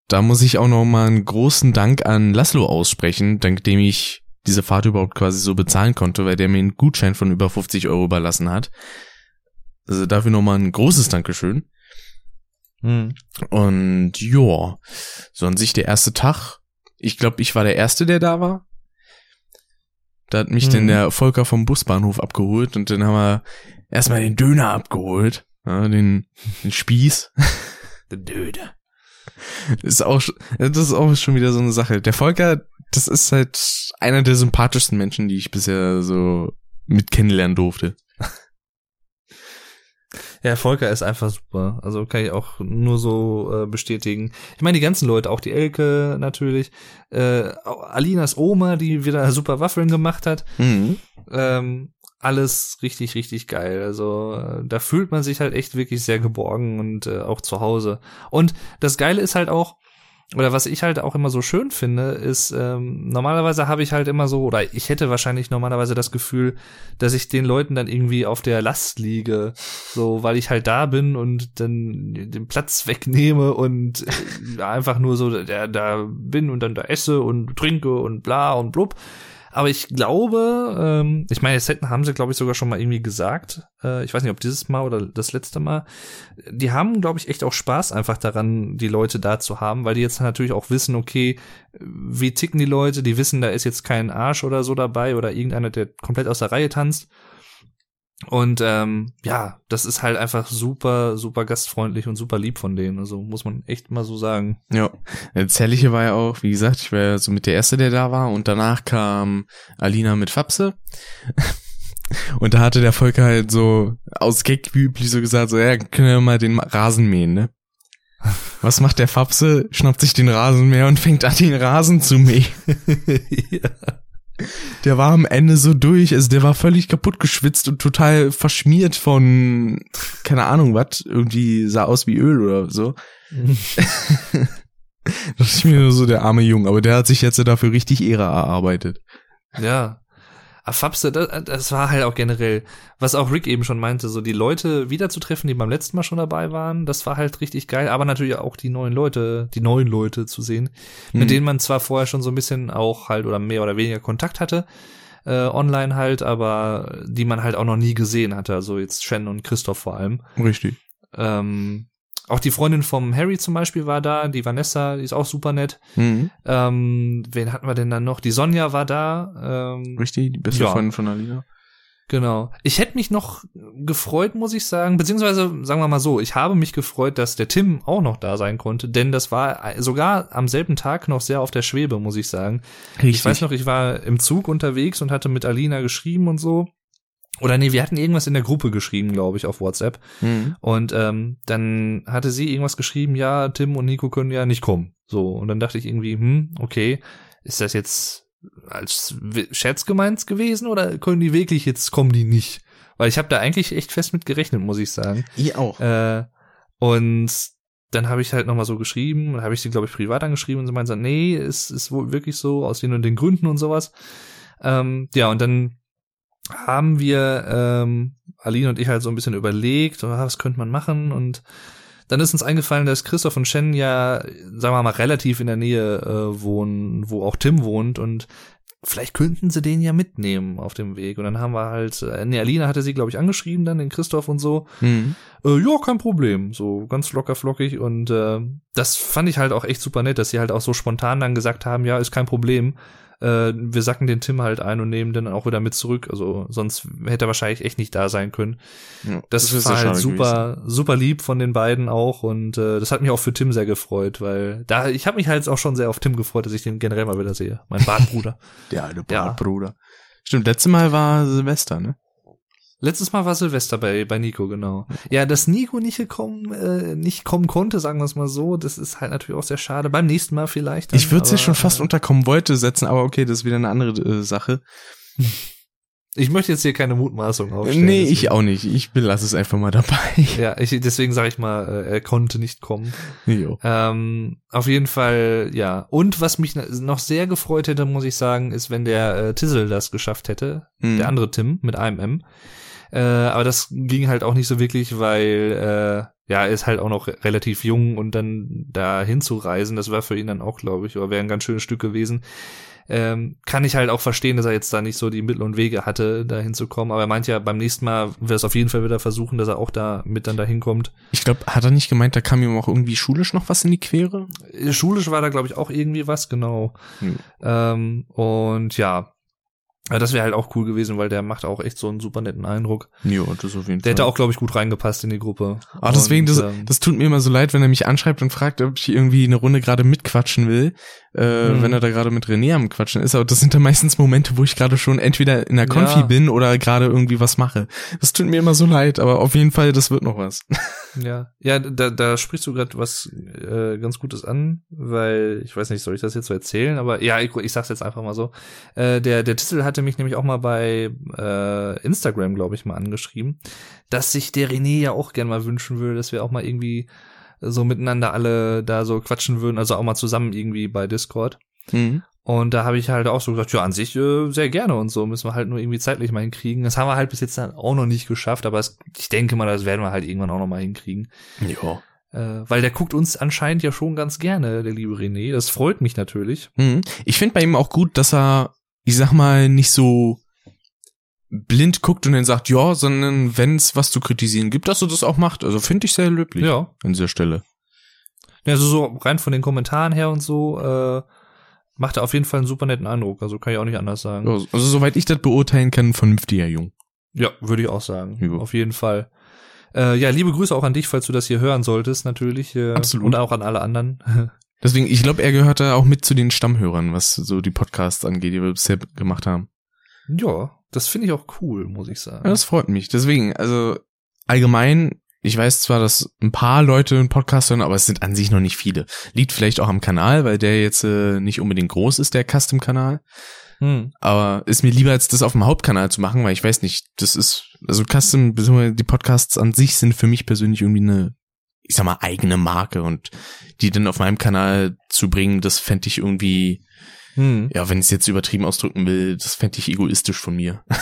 Da muss ich auch noch mal einen großen Dank an Laszlo aussprechen, dank dem ich diese Fahrt überhaupt quasi so bezahlen konnte, weil der mir einen Gutschein von über 50 Euro überlassen hat. Also dafür nochmal ein großes Dankeschön. Mhm. Und ja, so an sich der erste Tag. Ich glaube, ich war der Erste, der da war. Da hat mich Mhm. denn der Volker vom Busbahnhof abgeholt und dann haben wir erstmal den Döner abgeholt. Ja, den, den Spieß. Der Döde. ist auch, das ist auch schon wieder so eine Sache. Der Volker, das ist halt einer der sympathischsten Menschen, die ich bisher so mit kennenlernen durfte. Ja, Volker ist einfach super. Also kann ich auch nur so äh, bestätigen. Ich meine, die ganzen Leute, auch die Elke natürlich, äh, Alinas Oma, die wieder super Waffeln gemacht hat. Mhm. Ähm, alles richtig, richtig geil. Also äh, da fühlt man sich halt echt wirklich sehr geborgen und äh, auch zu Hause. Und das Geile ist halt auch, oder was ich halt auch immer so schön finde, ist, ähm, normalerweise habe ich halt immer so, oder ich hätte wahrscheinlich normalerweise das Gefühl, dass ich den Leuten dann irgendwie auf der Last liege, so, weil ich halt da bin und dann den Platz wegnehme und äh, einfach nur so da, da bin und dann da esse und trinke und bla und blub. Aber ich glaube, ähm, ich meine, das haben sie, glaube ich, sogar schon mal irgendwie gesagt. Äh, ich weiß nicht, ob dieses Mal oder das letzte Mal. Die haben, glaube ich, echt auch Spaß einfach daran, die Leute da zu haben, weil die jetzt natürlich auch wissen, okay, wie ticken die Leute? Die wissen, da ist jetzt kein Arsch oder so dabei oder irgendeiner, der komplett aus der Reihe tanzt. Und ähm, ja, das ist halt einfach super, super gastfreundlich und super lieb von denen. Also muss man echt mal so sagen. Ja, das Herrliche war ja auch, wie gesagt, ich war so mit der Erste, der da war und danach kam Alina mit Fapse. Und da hatte der Volker halt so aus Gag wie üblich so gesagt, so, ja, können wir mal den Rasen mähen, ne? Was macht der Fapse? Schnappt sich den Rasenmäher und fängt an, den Rasen zu mähen. ja. Der war am Ende so durch, also der war völlig kaputt geschwitzt und total verschmiert von, keine Ahnung was, irgendwie sah aus wie Öl oder so. Das ist mir nur so der arme Junge, aber der hat sich jetzt dafür richtig Ehre erarbeitet. Ja. Fapse, das, das war halt auch generell, was auch Rick eben schon meinte, so die Leute wiederzutreffen, die beim letzten Mal schon dabei waren, das war halt richtig geil, aber natürlich auch die neuen Leute, die neuen Leute zu sehen, mit Mhm. denen man zwar vorher schon so ein bisschen auch halt oder mehr oder weniger Kontakt hatte, äh, online halt, aber die man halt auch noch nie gesehen hatte, also jetzt Shen und Christoph vor allem. Richtig. Ähm, auch die Freundin vom Harry zum Beispiel war da, die Vanessa, die ist auch super nett. Mhm. Ähm, wen hatten wir denn dann noch? Die Sonja war da. Ähm, Richtig, die beste Ja. Freundin von Alina. Genau. Ich hätte mich noch gefreut, muss ich sagen, beziehungsweise sagen wir mal so, ich habe mich gefreut, dass der Tim auch noch da sein konnte, denn das war sogar am selben Tag noch sehr auf der Schwebe, muss ich sagen. Ich weiß noch, ich war im Zug unterwegs und hatte mit Alina geschrieben und so. Oder nee, wir hatten irgendwas in der Gruppe geschrieben, glaube ich, auf WhatsApp. Mhm. Und ähm, dann hatte sie irgendwas geschrieben, ja, Tim und Nico können ja nicht kommen. So, und dann dachte ich irgendwie, hm, okay, ist das jetzt als Scherz gemeint gewesen oder können die wirklich jetzt kommen die nicht? Weil ich habe da eigentlich echt fest mit gerechnet, muss ich sagen. Ich auch. Äh, und dann habe ich halt nochmal so geschrieben, dann habe ich sie, glaube ich, privat angeschrieben und sie meinte, nee, es ist wohl wirklich so, aus den und den Gründen und sowas. Ähm, ja, und dann haben wir, ähm, Aline und ich halt so ein bisschen überlegt, ah, was könnte man machen und dann ist uns eingefallen, dass Christoph und Shen ja, sagen wir mal, relativ in der Nähe äh, wohnen, wo auch Tim wohnt und vielleicht könnten sie den ja mitnehmen auf dem Weg. Und dann haben wir halt, äh, nee, Alina hatte sie, glaube ich, angeschrieben, dann den Christoph und so. Mhm. Äh, ja, kein Problem. So ganz locker flockig. Und äh, das fand ich halt auch echt super nett, dass sie halt auch so spontan dann gesagt haben, ja, ist kein Problem. Äh, wir sacken den Tim halt ein und nehmen den auch wieder mit zurück. Also sonst hätte er wahrscheinlich echt nicht da sein können. Ja, Das, ist war halt super, super lieb von den beiden auch und äh, das hat mich auch für Tim sehr gefreut, weil da ich habe mich halt auch schon sehr auf Tim gefreut, dass ich den generell mal wieder sehe, mein Bartbruder. gewesen. Der alte Ja. Bruder. Stimmt, letztes Mal war Silvester, ne? Letztes Mal war Silvester bei bei Nico genau. Ja, dass Nico nicht gekommen, äh, nicht kommen konnte, sagen wir es mal so, das ist halt natürlich auch sehr schade. Beim nächsten Mal vielleicht. dann, Ich würde es ja schon fast äh, unterkommen wollte setzen, aber okay, das ist wieder eine andere äh, Sache. Ich möchte jetzt hier keine Mutmaßung aufstellen. nee, deswegen- ich auch nicht. Ich belasse es einfach mal dabei. Ja, ich, deswegen sage ich mal, äh, er konnte nicht kommen. jo. Ähm, auf jeden Fall, ja. Und was mich noch sehr gefreut hätte, muss ich sagen, ist, wenn der äh, Tizzle das geschafft hätte. Mhm. Der andere Tim mit einem M. Äh, aber das ging halt auch nicht so wirklich, weil äh, ja, er ist halt auch noch re- relativ jung und dann da hinzureisen, das war für ihn dann auch, glaube ich, oder wäre ein ganz schönes Stück gewesen. Ähm, kann ich halt auch verstehen, dass er jetzt da nicht so die Mittel und Wege hatte, da hinzukommen. Aber er meint ja, beim nächsten Mal wird es auf jeden Fall wieder versuchen, dass er auch da mit dann da hinkommt. Ich glaube, hat er nicht gemeint, da kam ihm auch irgendwie schulisch noch was in die Quere? Schulisch war da, glaube ich, auch irgendwie was, genau. Hm. Ähm, und ja, ja, das wäre halt auch cool gewesen, weil der macht auch echt so einen super netten Eindruck. Jo, das auf jeden Der hätte auch, glaube ich, gut reingepasst in die Gruppe. Ah, deswegen, Und, das, ähm, das tut mir immer so leid, wenn er mich anschreibt und fragt, ob ich irgendwie eine Runde gerade mitquatschen will, äh, Mhm. wenn er da gerade mit René am Quatschen ist. Aber das sind dann meistens Momente, wo ich gerade schon entweder in der Konfi Ja. bin oder gerade irgendwie was mache. Das tut mir immer so leid, aber auf jeden Fall, das wird noch was. Ja, ja, da, da sprichst du gerade was äh, ganz Gutes an, weil ich weiß nicht, soll ich das jetzt so erzählen, aber ja, ich, ich sag's jetzt einfach mal so. Äh, der der Tissel hatte mich nämlich auch mal bei äh, Instagram, glaube ich, mal angeschrieben, dass sich der René ja auch gern mal wünschen würde, dass wir auch mal irgendwie so miteinander alle da so quatschen würden, also auch mal zusammen irgendwie bei Discord. Mhm. Und da habe ich halt auch so gesagt, ja, an sich äh, sehr gerne und so, müssen wir halt nur irgendwie zeitlich mal hinkriegen. Das haben wir halt bis jetzt dann auch noch nicht geschafft, aber es, ich denke mal, das werden wir halt irgendwann auch noch mal hinkriegen. Ja. Äh, weil der guckt uns anscheinend ja schon ganz gerne, der liebe René. Das freut mich natürlich. Mhm. Ich finde bei ihm auch gut, dass er, ich sag mal, nicht so blind guckt und dann sagt, ja, sondern wenn es was zu kritisieren gibt, dass er das auch macht. Also finde ich sehr löblich Ja. an dieser Stelle. Also so rein von den Kommentaren her und so, äh, macht er auf jeden Fall einen super netten Eindruck. Also kann ich auch nicht anders sagen. Also, also soweit ich das beurteilen kann, vernünftiger Jung. Ja, würde ich auch sagen. Ja. Auf jeden Fall. Äh, ja, liebe Grüße auch an dich, falls du das hier hören solltest, natürlich. Äh, Absolut. Und auch an alle anderen. Deswegen, ich glaube, er gehört da auch mit zu den Stammhörern, was so die Podcasts angeht, die wir bisher gemacht haben. ja, das finde ich auch cool, muss ich sagen. Ja, das freut mich. Deswegen, also allgemein, ich weiß zwar, dass ein paar Leute einen Podcast hören, aber es sind an sich noch nicht viele. Liegt vielleicht auch am Kanal, weil der jetzt äh, nicht unbedingt groß ist, der Custom-Kanal. Hm. Aber ist mir lieber als das auf dem Hauptkanal zu machen, weil ich weiß nicht, das ist, also Custom, beziehungsweise die Podcasts an sich sind für mich persönlich irgendwie eine, ich sag mal, eigene Marke und die dann auf meinem Kanal zu bringen, das fände ich irgendwie, Hm. ja, wenn ich es jetzt übertrieben ausdrücken will, das fände ich egoistisch von mir.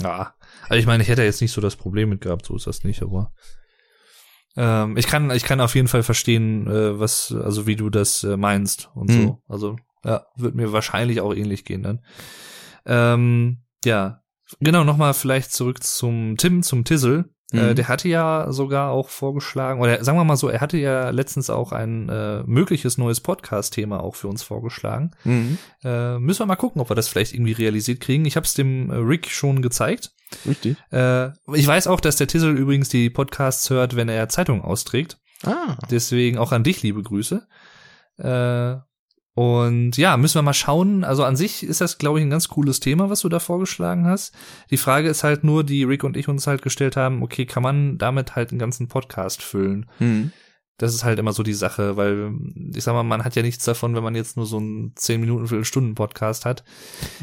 Ja, also ich meine, ich hätte jetzt nicht so das Problem mit gehabt, so ist das nicht, aber ähm, ich kann, ich kann auf jeden Fall verstehen, äh, was, also wie du das äh, meinst und Mhm. so. Also ja, wird mir wahrscheinlich auch ähnlich gehen dann. Ähm, ja, genau, nochmal vielleicht zurück zum Tim, zum Äh, Mhm. der hatte ja sogar auch vorgeschlagen, oder sagen wir mal so, er hatte ja letztens auch ein äh, mögliches neues Podcast-Thema auch für uns vorgeschlagen. Mhm. Äh, müssen wir mal gucken, ob wir das vielleicht irgendwie realisiert kriegen. Ich habe es dem äh, Rick schon gezeigt. Richtig. Äh, ich weiß auch, dass der Tissel übrigens die Podcasts hört, wenn er Zeitungen austrägt. Ah. Deswegen auch an dich liebe Grüße. Äh, und ja, müssen wir mal schauen. Also an sich ist das, glaube ich, ein ganz cooles Thema, was du da vorgeschlagen hast. Die Frage ist halt nur, die Rick und ich uns halt gestellt haben, okay, kann man damit halt einen ganzen Podcast füllen? Mhm. Das ist halt immer so die Sache, weil ich sag mal, man hat ja nichts davon, wenn man jetzt nur so einen 10 Minuten, Viertelstunden Podcast hat.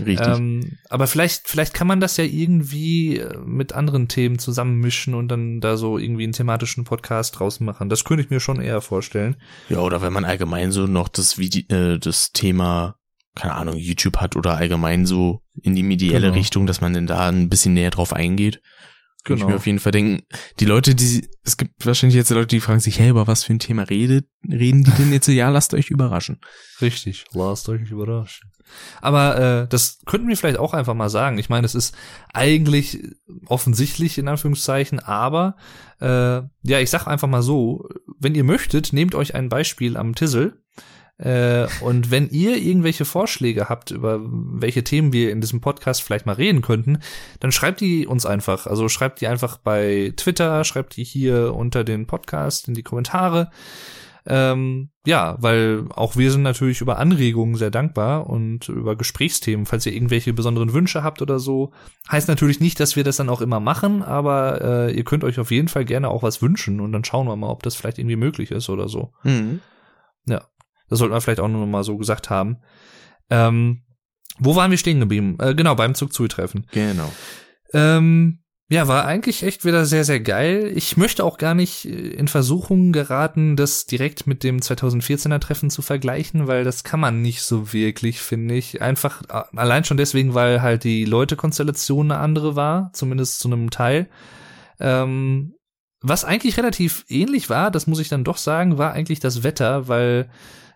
Richtig. Ähm, aber vielleicht, vielleicht kann man das ja irgendwie äh, mit anderen Themen zusammenmischen und dann da so irgendwie einen thematischen Podcast draus machen. Das könnte ich mir schon eher vorstellen. ja, oder wenn man allgemein so noch das Video, äh, das Thema, keine Ahnung, YouTube hat oder allgemein so in die medielle Genau. Richtung, dass man denn da ein bisschen näher drauf eingeht. Kann ich Genau. mir auf jeden Fall denken, die Leute, die, es gibt wahrscheinlich jetzt Leute, die fragen sich, hey, über was für ein Thema redet, reden die denn jetzt? Ja, lasst euch überraschen. Richtig. Lasst euch überraschen. Aber äh, das könnten wir vielleicht auch einfach mal sagen. Ich meine, es ist eigentlich offensichtlich in Anführungszeichen, aber äh, ja, ich sag einfach mal so, wenn ihr möchtet, nehmt euch ein Beispiel am Tissel. Äh, und wenn ihr irgendwelche Vorschläge habt, über welche Themen wir in diesem Podcast vielleicht mal reden könnten, dann schreibt die uns einfach. Also schreibt die einfach bei Twitter, schreibt die hier unter den Podcast in die Kommentare. Ähm, ja, weil auch wir sind natürlich über Anregungen sehr dankbar und über Gesprächsthemen, falls ihr irgendwelche besonderen Wünsche habt oder so. Heißt natürlich nicht, dass wir das dann auch immer machen, aber äh, ihr könnt euch auf jeden Fall gerne auch was wünschen und dann schauen wir mal, ob das vielleicht irgendwie möglich ist oder so. Mhm. Das sollten wir vielleicht auch noch mal so gesagt haben. Ähm, wo waren wir stehen geblieben? Äh, genau, beim Zugzui-Treffen. Genau. Ähm, ja, war eigentlich echt wieder sehr, sehr geil. Ich möchte auch gar nicht äh, in Versuchung geraten, das direkt mit dem 2014er Treffen zu vergleichen, weil das kann man nicht so wirklich, finde ich. Einfach äh, allein schon deswegen, weil halt die Leutekonstellation eine andere war, zumindest zu einem Teil. Ähm, was eigentlich relativ ähnlich war, das muss ich dann doch sagen, war eigentlich das Wetter, weil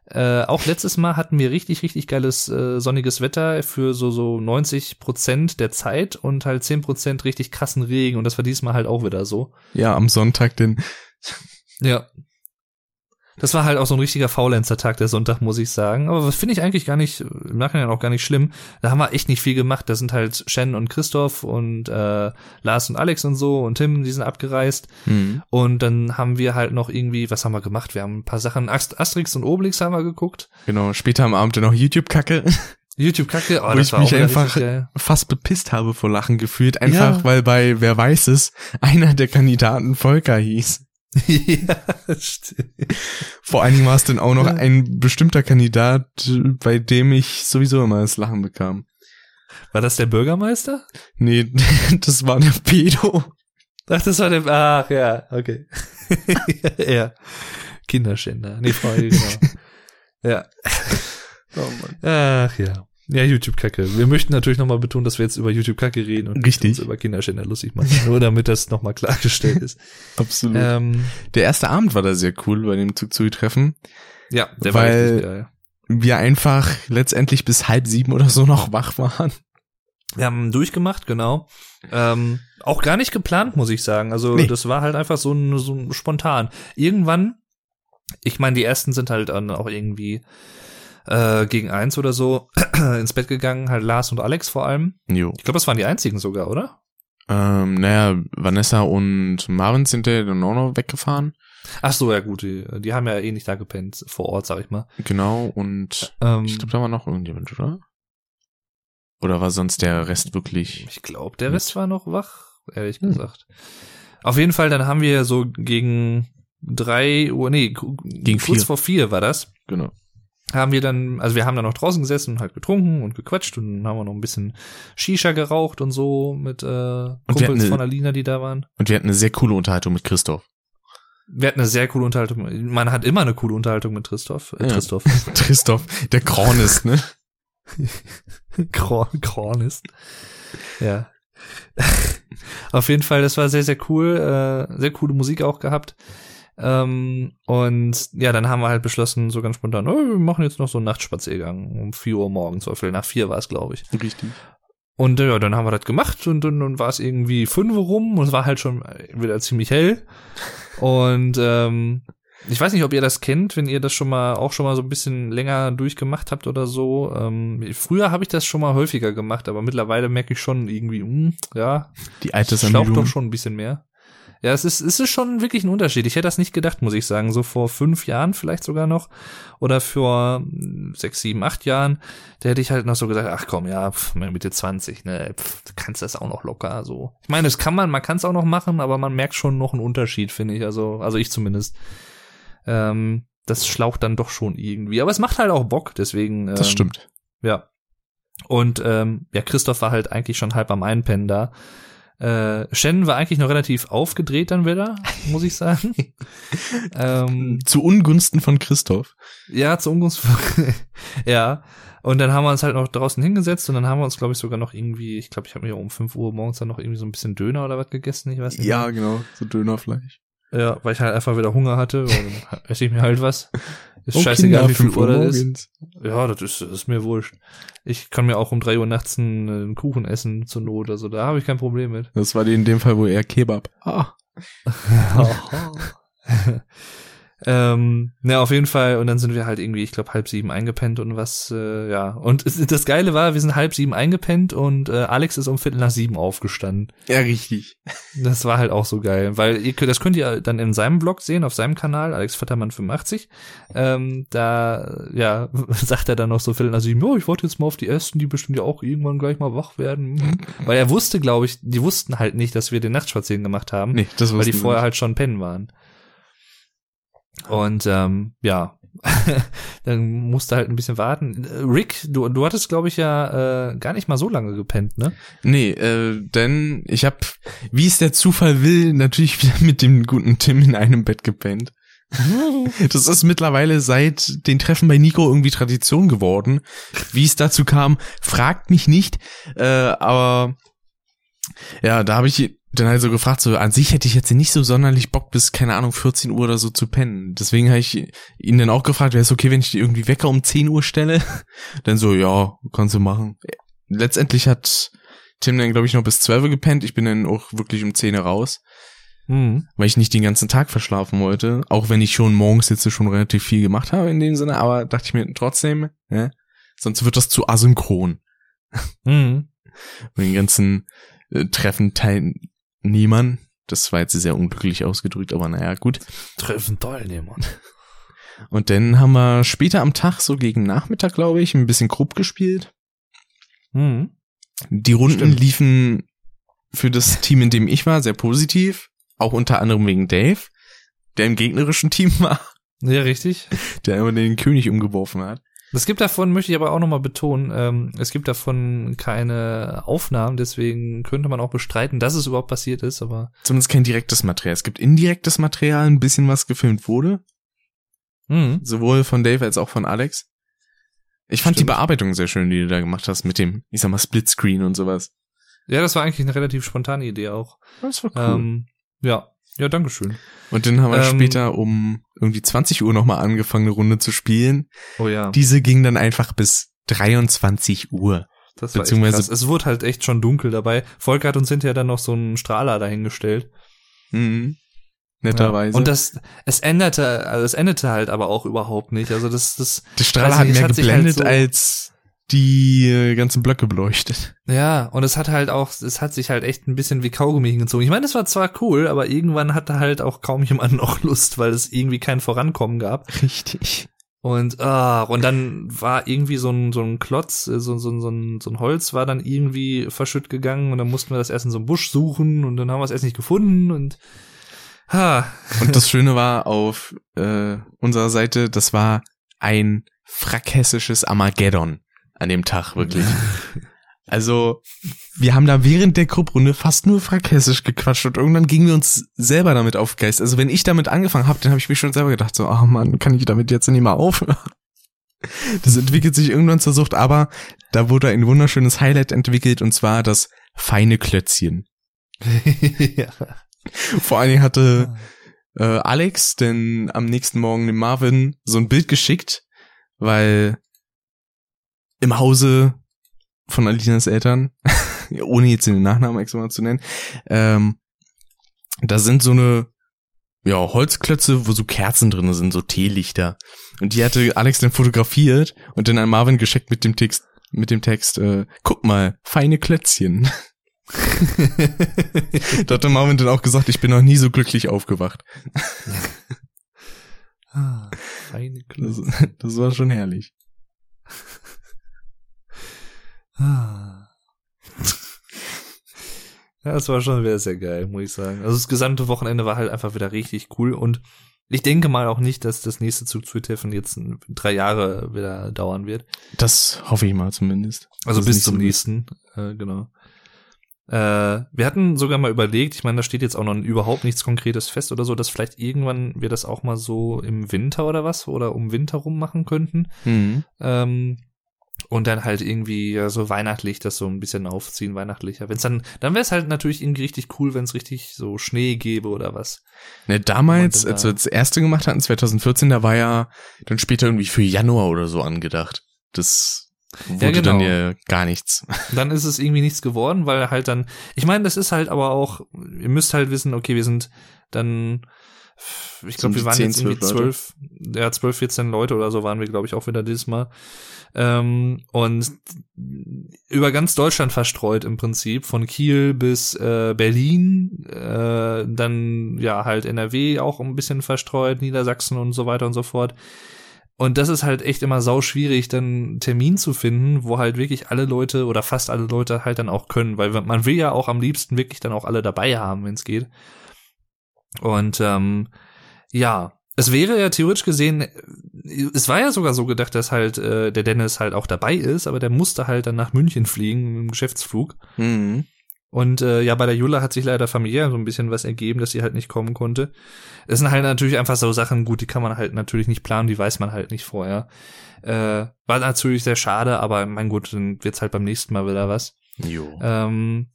äh, auch letztes Mal hatten wir richtig, richtig geiles äh, sonniges Wetter für so, so 90 Prozent der Zeit und halt 10 Prozent richtig krassen Regen und das war diesmal halt auch wieder so. Ja, am Sonntag den, Ja. Das war halt auch so ein richtiger Faulenzer-Tag, der Sonntag, muss ich sagen. Aber was finde ich eigentlich gar nicht, im Nachhinein auch gar nicht schlimm. Da haben wir echt nicht viel gemacht. Da sind halt Shen und Christoph und äh, Lars und Alex und so und Tim, die sind abgereist. mhm. Und dann haben wir halt noch irgendwie, was haben wir gemacht? Wir haben ein paar Sachen, Ast Asterix und Obelix haben wir geguckt. genau, später am Abend dann noch YouTube-Kacke, YouTube-Kacke, oh, Wo das ich war mich einfach- fast bepisst habe vor Lachen gefühlt, einfach Ja. weil bei Wer weiß es, einer der Kandidaten Volker hieß. ja, stimmt. Vor allen Dingen war es dann auch noch Ja. ein bestimmter Kandidat, bei dem ich sowieso immer das Lachen bekam. War das der Bürgermeister? Nee, das war der Pedo. Ach, das war der, ach ja, okay. ja, Kinderschänder. Nee, Freude, genau. ja. Oh Mann. Ach ja. Ja, YouTube-Kacke. Wir möchten natürlich nochmal betonen, dass wir jetzt über YouTube-Kacke reden und Richtig. uns über Kinderschänder lustig machen. Nur damit das nochmal klargestellt ist. Absolut. ähm, Der erste Abend war da sehr cool bei dem Zug-Treffen. ja, der Weil- war geil. Wir einfach letztendlich bis halb sieben oder so noch wach waren. Wir haben durchgemacht, genau. Ähm, auch gar nicht geplant, muss ich sagen. Also Nee. das war halt einfach so ein, so ein spontan. Irgendwann, ich meine, die ersten sind halt dann auch irgendwie äh, gegen eins oder so ins Bett gegangen, halt Lars und Alex vor allem. Jo. Ich glaube, das waren die einzigen sogar, oder? Ähm, naja, Vanessa und Marvin sind ja dann auch noch weggefahren. Ach so, ja gut, die, die haben ja eh nicht da gepennt, vor Ort, sag ich mal. Genau, und Ähm, ich glaube, da war noch irgendjemand, oder? Oder war sonst der Rest wirklich? Ich glaube, der Rest war noch wach, ehrlich gesagt. Auf jeden Fall, dann haben wir so gegen drei Uhr, nee, Gegen kurz vier. vor vier war das. Genau. Haben wir dann, also wir haben dann noch draußen gesessen und halt getrunken und gequatscht und haben wir noch ein bisschen Shisha geraucht und so mit äh, Kumpels eine- von Alina, die da waren. Und wir hatten eine sehr coole Unterhaltung mit Christoph. Wir hatten eine sehr coole Unterhaltung. Man hat immer eine coole Unterhaltung mit Christoph. Äh, Ja. Christoph. Christoph, der Korn ist, ne? Korn ist. Ja. Auf jeden Fall, das war sehr, sehr cool. Äh, sehr coole Musik auch gehabt. Ähm, und ja, dann haben wir halt beschlossen, so ganz spontan, oh, wir machen jetzt noch so einen Nachtspaziergang um 4 Uhr morgens, oder Viertel nach vier war es, glaube ich. Richtig. Und ja, dann haben wir das gemacht und dann, war es irgendwie fünf rum und es war halt schon wieder ziemlich hell. Und ähm, ich weiß nicht, ob ihr das kennt, wenn ihr das schon mal auch schon mal so ein bisschen länger durchgemacht habt oder so. Ähm, früher habe ich das schon mal häufiger gemacht, aber mittlerweile merke ich schon irgendwie, mh, ja, Die schlaucht Altersermüdung. doch schon ein bisschen mehr. Ja, es ist, es ist schon wirklich ein Unterschied. Ich hätte das nicht gedacht, muss ich sagen. So vor fünf Jahren vielleicht sogar noch. Oder vor mm, sechs, sieben, acht Jahren. Da hätte ich halt noch so gesagt, ach komm, ja, pf, Mitte 20, ne, pf, du kannst das auch noch locker so. Ich meine, das kann man, man kann es auch noch machen, aber man merkt schon noch einen Unterschied, finde ich. Also, also ich zumindest. Ähm, das schlaucht dann doch schon irgendwie. Aber es macht halt auch Bock, deswegen. Ähm, Das stimmt. ja. Und ähm, ja, Christoph war halt eigentlich schon halb am Einpennen da. Äh, Shannon war eigentlich noch relativ aufgedreht dann wieder, muss ich sagen. ähm, Zu Ungunsten von Christoph. ja, zu Ungunst. ja. Und dann haben wir uns halt noch draußen hingesetzt und dann haben wir uns, glaube ich, sogar noch irgendwie, ich glaube, ich habe mir um 5 Uhr morgens dann noch irgendwie so ein bisschen Döner oder was gegessen, ich weiß nicht. Ja, genau. So Dönerfleisch. Ja, weil ich halt einfach wieder Hunger hatte. Und dann esse ich mir halt was. Ist Oh, scheißegal, Kinder, wie viel 5 Uhr das ist. Ja, das ist, das ist mir wurscht. Ich kann mir auch um drei Uhr nachts einen, einen Kuchen essen zur Not. Also da habe ich kein Problem mit. Das war die in dem Fall wohl eher Kebab. Ah. ähm, na, auf jeden Fall. Und dann sind wir halt irgendwie, ich glaube, halb sieben eingepennt und was, äh, ja. Und es, das Geile war, wir sind halb sieben eingepennt und äh, Alex ist um Viertel nach sieben aufgestanden. Ja, richtig. Das war halt auch so geil, weil ihr, das könnt ihr dann in seinem Blog sehen, auf seinem Kanal, Alex Vettermann 85. Ähm, da, ja, sagt er dann noch so Viertel nach sieben, oh, ich warte jetzt mal auf die Ersten, die bestimmt ja auch irgendwann gleich mal wach werden. Weil er wusste, glaube ich, die wussten halt nicht, dass wir den Nachtspaziergang gemacht haben, Nee, das weil die vorher nicht. halt schon pennen waren. Und ähm, ja, dann musste halt ein bisschen warten. Rick, du, du hattest, glaube ich, ja äh, gar nicht mal so lange gepennt, ne? Nee, äh, denn ich habe, wie es der Zufall will, natürlich wieder mit dem guten Tim in einem Bett gepennt. Das ist mittlerweile seit den Treffen bei Nico irgendwie Tradition geworden. Wie es dazu kam, fragt mich nicht. Äh, aber ja, da habe ich dann halt so gefragt, so an sich hätte ich jetzt nicht so sonderlich Bock bis, keine Ahnung, 14 Uhr oder so zu pennen. Deswegen habe ich ihn dann auch gefragt, wäre es okay, wenn ich die irgendwie Wecker um 10 Uhr stelle? Dann so, ja, kannst du machen. Letztendlich hat Tim dann, glaube ich, noch bis 12 Uhr gepennt. Ich bin dann auch wirklich um 10 Uhr raus, Mhm. weil ich nicht den ganzen Tag verschlafen wollte. Auch wenn ich schon morgens jetzt schon relativ viel gemacht habe in dem Sinne, aber dachte ich mir trotzdem, ne? sonst wird das zu asynchron. Mhm. Mit den ganzen äh, Treffen Teilnehmern. Das war jetzt sehr unglücklich ausgedrückt, aber naja, gut. Treffen Teilnehmer. Und dann haben wir später am Tag, so gegen Nachmittag, glaube ich, ein bisschen Krupp gespielt. Mhm. Die Runden Stimmt. liefen für das Team, in dem ich war, sehr positiv. Auch unter anderem wegen Dave, der im gegnerischen Team war, Ja, richtig. der immer den König umgeworfen hat. Es gibt davon, möchte ich aber auch nochmal betonen, ähm, es gibt davon keine Aufnahmen, deswegen könnte man auch bestreiten, dass es überhaupt passiert ist, aber Zumindest kein direktes Material. Es gibt indirektes Material, ein bisschen was gefilmt wurde. mhm. Sowohl von Dave als auch von Alex. Ich fand Stimmt. die Bearbeitung sehr schön, die du da gemacht hast mit dem, ich sag mal, Splitscreen und sowas. ja, das war eigentlich eine relativ spontane Idee auch. Das war Ähm, ja, ja, Dankeschön. Und dann haben wir ähm, später um irgendwie 20 Uhr nochmal angefangen, eine Runde zu spielen. Oh ja, Diese ging dann einfach bis 23 Uhr. das war echt beziehungsweise- krass. Es wurde halt echt schon dunkel dabei. Volker hat uns hinterher dann noch so einen Strahler dahingestellt. Mhm. Netterweise. Ja. Und das, es änderte, also es endete halt aber auch überhaupt nicht. Also das, das, der Strahler hat mehr halt geblendet so- als die äh, ganzen Blöcke beleuchtet. Ja, und es hat halt auch, es hat sich halt echt ein bisschen wie Kaugummi hingezogen. Ich meine, es war zwar cool, aber irgendwann hatte halt auch kaum jemand noch Lust, weil es irgendwie kein Vorankommen gab. Richtig. Und, ah, und dann war irgendwie so ein, so ein Klotz, äh, so, so, so, ein, so ein Holz war dann irgendwie verschütt gegangen und dann mussten wir das erst in so einem Busch suchen und dann haben wir es erst nicht gefunden und, ha, Und das Schöne war auf äh, unserer Seite, das war ein frackhessisches Armageddon an dem Tag, wirklich. Also, wir haben da während der Grupprunde fast nur frackhessisch gequatscht und irgendwann gingen wir uns selber damit auf Geist. Also, wenn ich damit angefangen habe, dann habe ich mir schon selber gedacht, so, ach man, kann ich damit jetzt nicht mal aufhören? Das entwickelt sich irgendwann zur Sucht, aber da wurde ein wunderschönes Highlight entwickelt und zwar das feine Klötzchen. ja. Vor allen Dingen hatte äh, Alex denn am nächsten Morgen dem Marvin so ein Bild geschickt, weil im Hause von Alinas Eltern, ohne jetzt den Nachnamen extra mal zu nennen. Ähm, da sind so eine ja, Holzklötze, wo so Kerzen drin sind, so Teelichter. Und die hatte Alex dann fotografiert und dann an Marvin geschickt mit dem Text, mit dem Text, äh, guck mal, feine Klötzchen. da hat der Marvin dann auch gesagt, ich bin noch nie so glücklich aufgewacht. Ah, feine Das, Klöße. das war schon herrlich. Ah. Ja, das war schon wieder sehr geil, muss ich sagen. Also das gesamte Wochenende war halt einfach wieder richtig cool und ich denke mal auch nicht, dass das nächste Zug-zu-Treffen jetzt drei Jahre wieder dauern wird. Das hoffe ich mal zumindest. Also Das bis zum nächsten, äh, genau. Äh, wir hatten sogar mal überlegt, ich meine, da steht jetzt auch noch überhaupt nichts Konkretes fest oder so, dass vielleicht irgendwann wir das auch mal so im Winter oder was oder um Winter rum machen könnten. Mhm. Ähm, und dann halt irgendwie ja, so weihnachtlich das so ein bisschen aufziehen, weihnachtlicher. Wenn's dann, dann wäre es halt natürlich irgendwie richtig cool, wenn es richtig so Schnee gäbe oder was. Ne, damals, dann als wir das erste gemacht hatten, 2014, da war ja dann später irgendwie für Januar oder so angedacht. Das wurde Ja, dann genau. ja gar nichts. Dann ist es irgendwie nichts geworden, weil halt dann, ich meine, das ist halt aber auch, ihr müsst halt wissen, okay, wir sind dann, ich glaube, wir waren 10, jetzt irgendwie 12 Leute. zwölf, ja, zwölf, 14 Leute oder so waren wir, glaube ich, auch wieder dieses Mal. Ähm, und über ganz Deutschland verstreut im Prinzip, von Kiel bis äh, Berlin, äh, dann ja halt NRW auch ein bisschen verstreut, Niedersachsen und so weiter und so fort. Und das ist halt echt immer sau schwierig, dann einen Termin zu finden, wo halt wirklich alle Leute oder fast alle Leute halt dann auch können, weil man will ja auch am liebsten wirklich dann auch alle dabei haben, wenn es geht. Und ähm, ja, es wäre ja theoretisch gesehen, es war ja sogar so gedacht, dass halt äh, der Dennis halt auch dabei ist, aber der musste halt dann nach München fliegen im Geschäftsflug. Mhm. Und äh, ja, bei der Jula hat sich leider familiär so ein bisschen was ergeben, dass sie halt nicht kommen konnte. Es sind halt natürlich einfach so Sachen, gut, die kann man halt natürlich nicht planen, die weiß man halt nicht vorher. Äh, war natürlich sehr schade, aber mein Gott, dann wird's halt beim nächsten Mal wieder was. Jo. Ähm,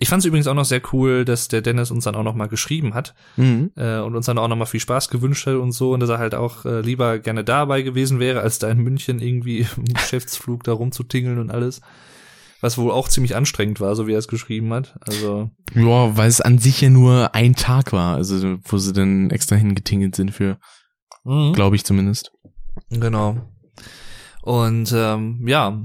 ich fand es übrigens auch noch sehr cool, dass der Dennis uns dann auch noch mal geschrieben hat Mhm. äh, und uns dann auch noch mal viel Spaß gewünscht hat und so und dass er halt auch äh, lieber gerne dabei gewesen wäre, als da in München irgendwie im Geschäftsflug da rumzutingeln und alles. Was wohl auch ziemlich anstrengend war, so wie er es geschrieben hat. Also, Ja, weil es an sich ja nur ein Tag war, also wo sie dann extra hingetingelt sind für, glaube ich zumindest. genau. Und ähm, ja,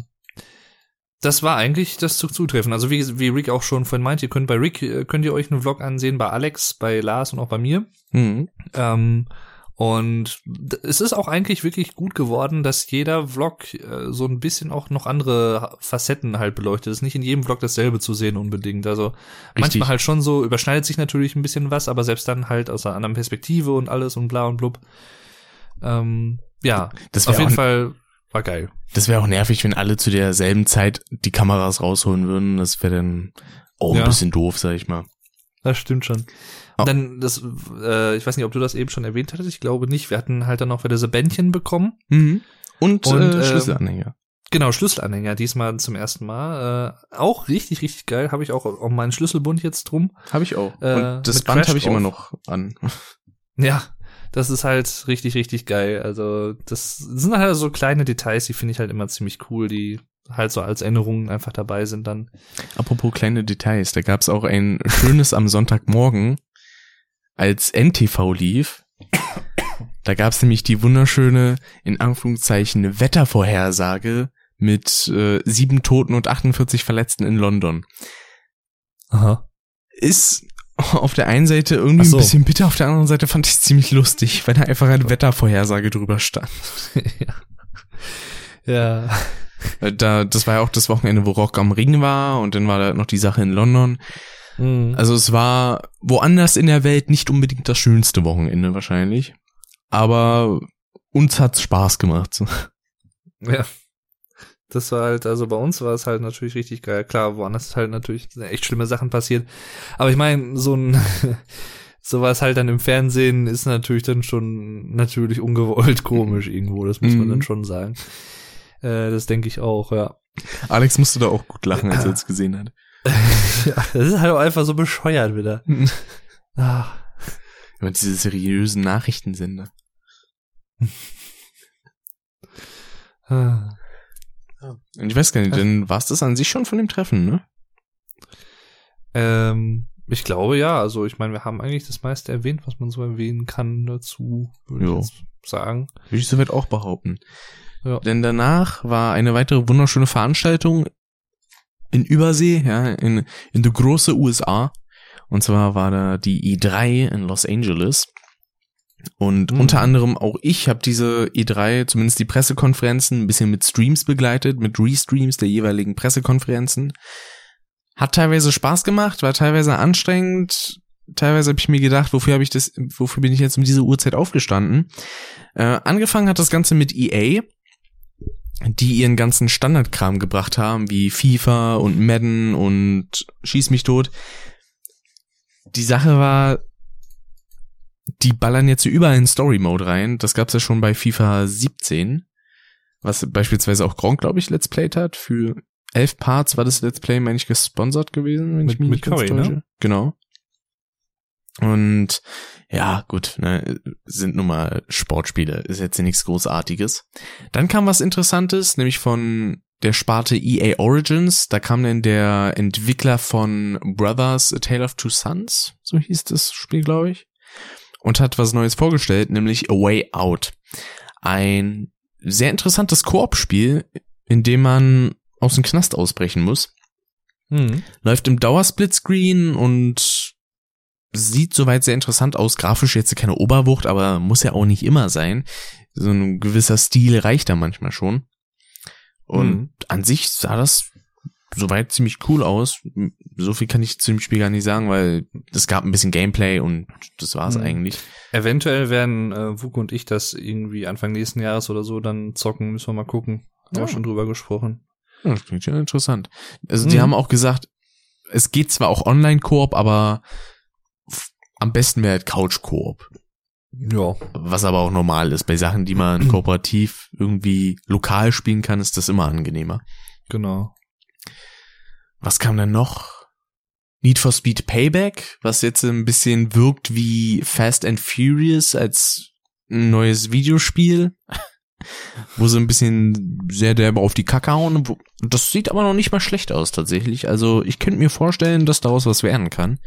das war eigentlich das Zugzutreffen. Also wie, wie Rick auch schon vorhin meint, ihr könnt bei Rick, äh, könnt ihr euch einen Vlog ansehen, bei Alex, bei Lars und auch bei mir. Mhm. Ähm, und es ist auch eigentlich wirklich gut geworden, dass jeder Vlog äh, so ein bisschen auch noch andere Facetten halt beleuchtet. Es ist nicht in jedem Vlog dasselbe zu sehen unbedingt. Also manchmal halt schon so, überschneidet sich natürlich ein bisschen was, aber selbst dann halt aus einer anderen Perspektive und alles und bla und blub. Ähm, ja, Das auf jeden Fall war geil. das wäre auch nervig, wenn alle zu derselben Zeit die Kameras rausholen würden. Das wäre dann auch ein Ja. bisschen doof, sag ich mal. Das stimmt schon. Oh. Und dann, das, äh, ich weiß nicht, ob du das eben schon erwähnt hattest, ich glaube nicht. Wir hatten halt dann noch wieder so Bändchen bekommen. Mhm. Und, Und, äh, Schlüsselanhänger. Genau, Schlüsselanhänger, diesmal zum ersten Mal. Äh, auch richtig, richtig geil. Habe ich auch um meinen Schlüsselbund jetzt drum. Habe ich auch. äh, Und das Band habe ich immer noch an. Ja, das ist halt richtig, richtig geil. Also, das sind halt so kleine Details, die finde ich halt immer ziemlich cool, die halt so als Erinnerungen einfach dabei sind dann. Apropos kleine Details, da gab's auch ein schönes am Sonntagmorgen, als NTV lief. Da gab's nämlich die wunderschöne, in Anführungszeichen, Wettervorhersage mit äh, sieben Toten und 48 Verletzten in London. Aha. Ist auf der einen Seite irgendwie so. ein bisschen bitter, auf der anderen Seite fand ich es ziemlich lustig, weil da einfach eine Wettervorhersage drüber stand. ja. ja. Äh, Da, das war ja auch das Wochenende, wo Rock am Ring war und dann war da noch die Sache in London. Mhm. Also es war woanders in der Welt nicht unbedingt das schönste Wochenende wahrscheinlich. Aber uns hat's Spaß gemacht. Ja. Das war halt, also bei uns war es halt natürlich richtig geil. Klar, woanders ist halt natürlich echt schlimme Sachen passiert. Aber ich meine, so ein sowas halt dann im Fernsehen ist natürlich dann schon natürlich ungewollt komisch irgendwo, das muss man Mhm. dann schon sagen. Äh, das denke ich auch, ja. Alex musste da auch gut lachen, als er es gesehen hat. Das ist halt auch einfach so bescheuert wieder. Ah. Immer diese seriösen Nachrichtensender. Ah. Ich weiß gar nicht, denn war es das an sich schon von dem Treffen, ne? Ähm, ich glaube ja, also ich meine, wir haben eigentlich das meiste erwähnt, was man so erwähnen kann dazu, würde Jo. ich jetzt sagen. Würde ich soweit auch behaupten. Ja. Denn danach war eine weitere wunderschöne Veranstaltung in Übersee, ja, in, in die große USA. Und zwar war da die E3 in Los Angeles. Und Mhm. unter anderem auch ich habe diese E3, zumindest die Pressekonferenzen, ein bisschen mit Streams begleitet, mit Restreams der jeweiligen Pressekonferenzen. Hat teilweise Spaß gemacht, war teilweise anstrengend. Teilweise habe ich mir gedacht, wofür habe ich das, wofür bin ich jetzt um diese Uhrzeit aufgestanden? Äh, angefangen hat das Ganze mit EA, die ihren ganzen Standardkram gebracht haben, wie FIFA und Madden und Schieß mich tot. Die Sache war, die ballern jetzt überall in Story Mode rein. Das gab's ja schon bei FIFA 17, was beispielsweise auch Gronk, glaube ich, Let's Played hat. Für elf Parts war das Let's Play, meine ich, gesponsert gewesen, wenn Mit- ich mich mit Curry, ne? Genau. Und ja, gut, ne, sind nun mal Sportspiele, ist jetzt nichts Großartiges. Dann kam was Interessantes, nämlich von der Sparte EA Origins. Da kam dann der Entwickler von Brothers A Tale of Two Sons, so hieß das Spiel, glaube ich, und hat was Neues vorgestellt, nämlich A Way Out. Ein sehr interessantes Koop-Spiel, in dem man aus dem Knast ausbrechen muss Mhm. läuft im Dauersplitscreen und sieht soweit sehr interessant aus. Grafisch jetzt keine Oberwucht, aber muss ja auch nicht immer sein. So ein gewisser Stil reicht da manchmal schon. Und Mhm. an sich sah das soweit ziemlich cool aus. So viel kann ich zu dem Spiel gar nicht sagen, weil es gab ein bisschen Gameplay und das war's Mhm. eigentlich. Eventuell werden äh, Wuk und ich das irgendwie Anfang nächsten Jahres oder so dann zocken, müssen wir mal gucken. Haben Ja. wir schon drüber gesprochen. Ja, das klingt ja interessant. Also die Mhm. haben auch gesagt, es geht zwar auch Online-Koop, aber am besten wäre halt Couch-Koop. Ja. Was aber auch normal ist. Bei Sachen, die man kooperativ irgendwie lokal spielen kann, ist das immer angenehmer. Genau. Was kam denn noch? Need for Speed Payback, was jetzt ein bisschen wirkt wie Fast and Furious als ein neues Videospiel, wo sie ein bisschen sehr derbe auf die Kacke hauen. Das sieht aber noch nicht mal schlecht aus tatsächlich. Also ich könnte mir vorstellen, dass daraus was werden kann.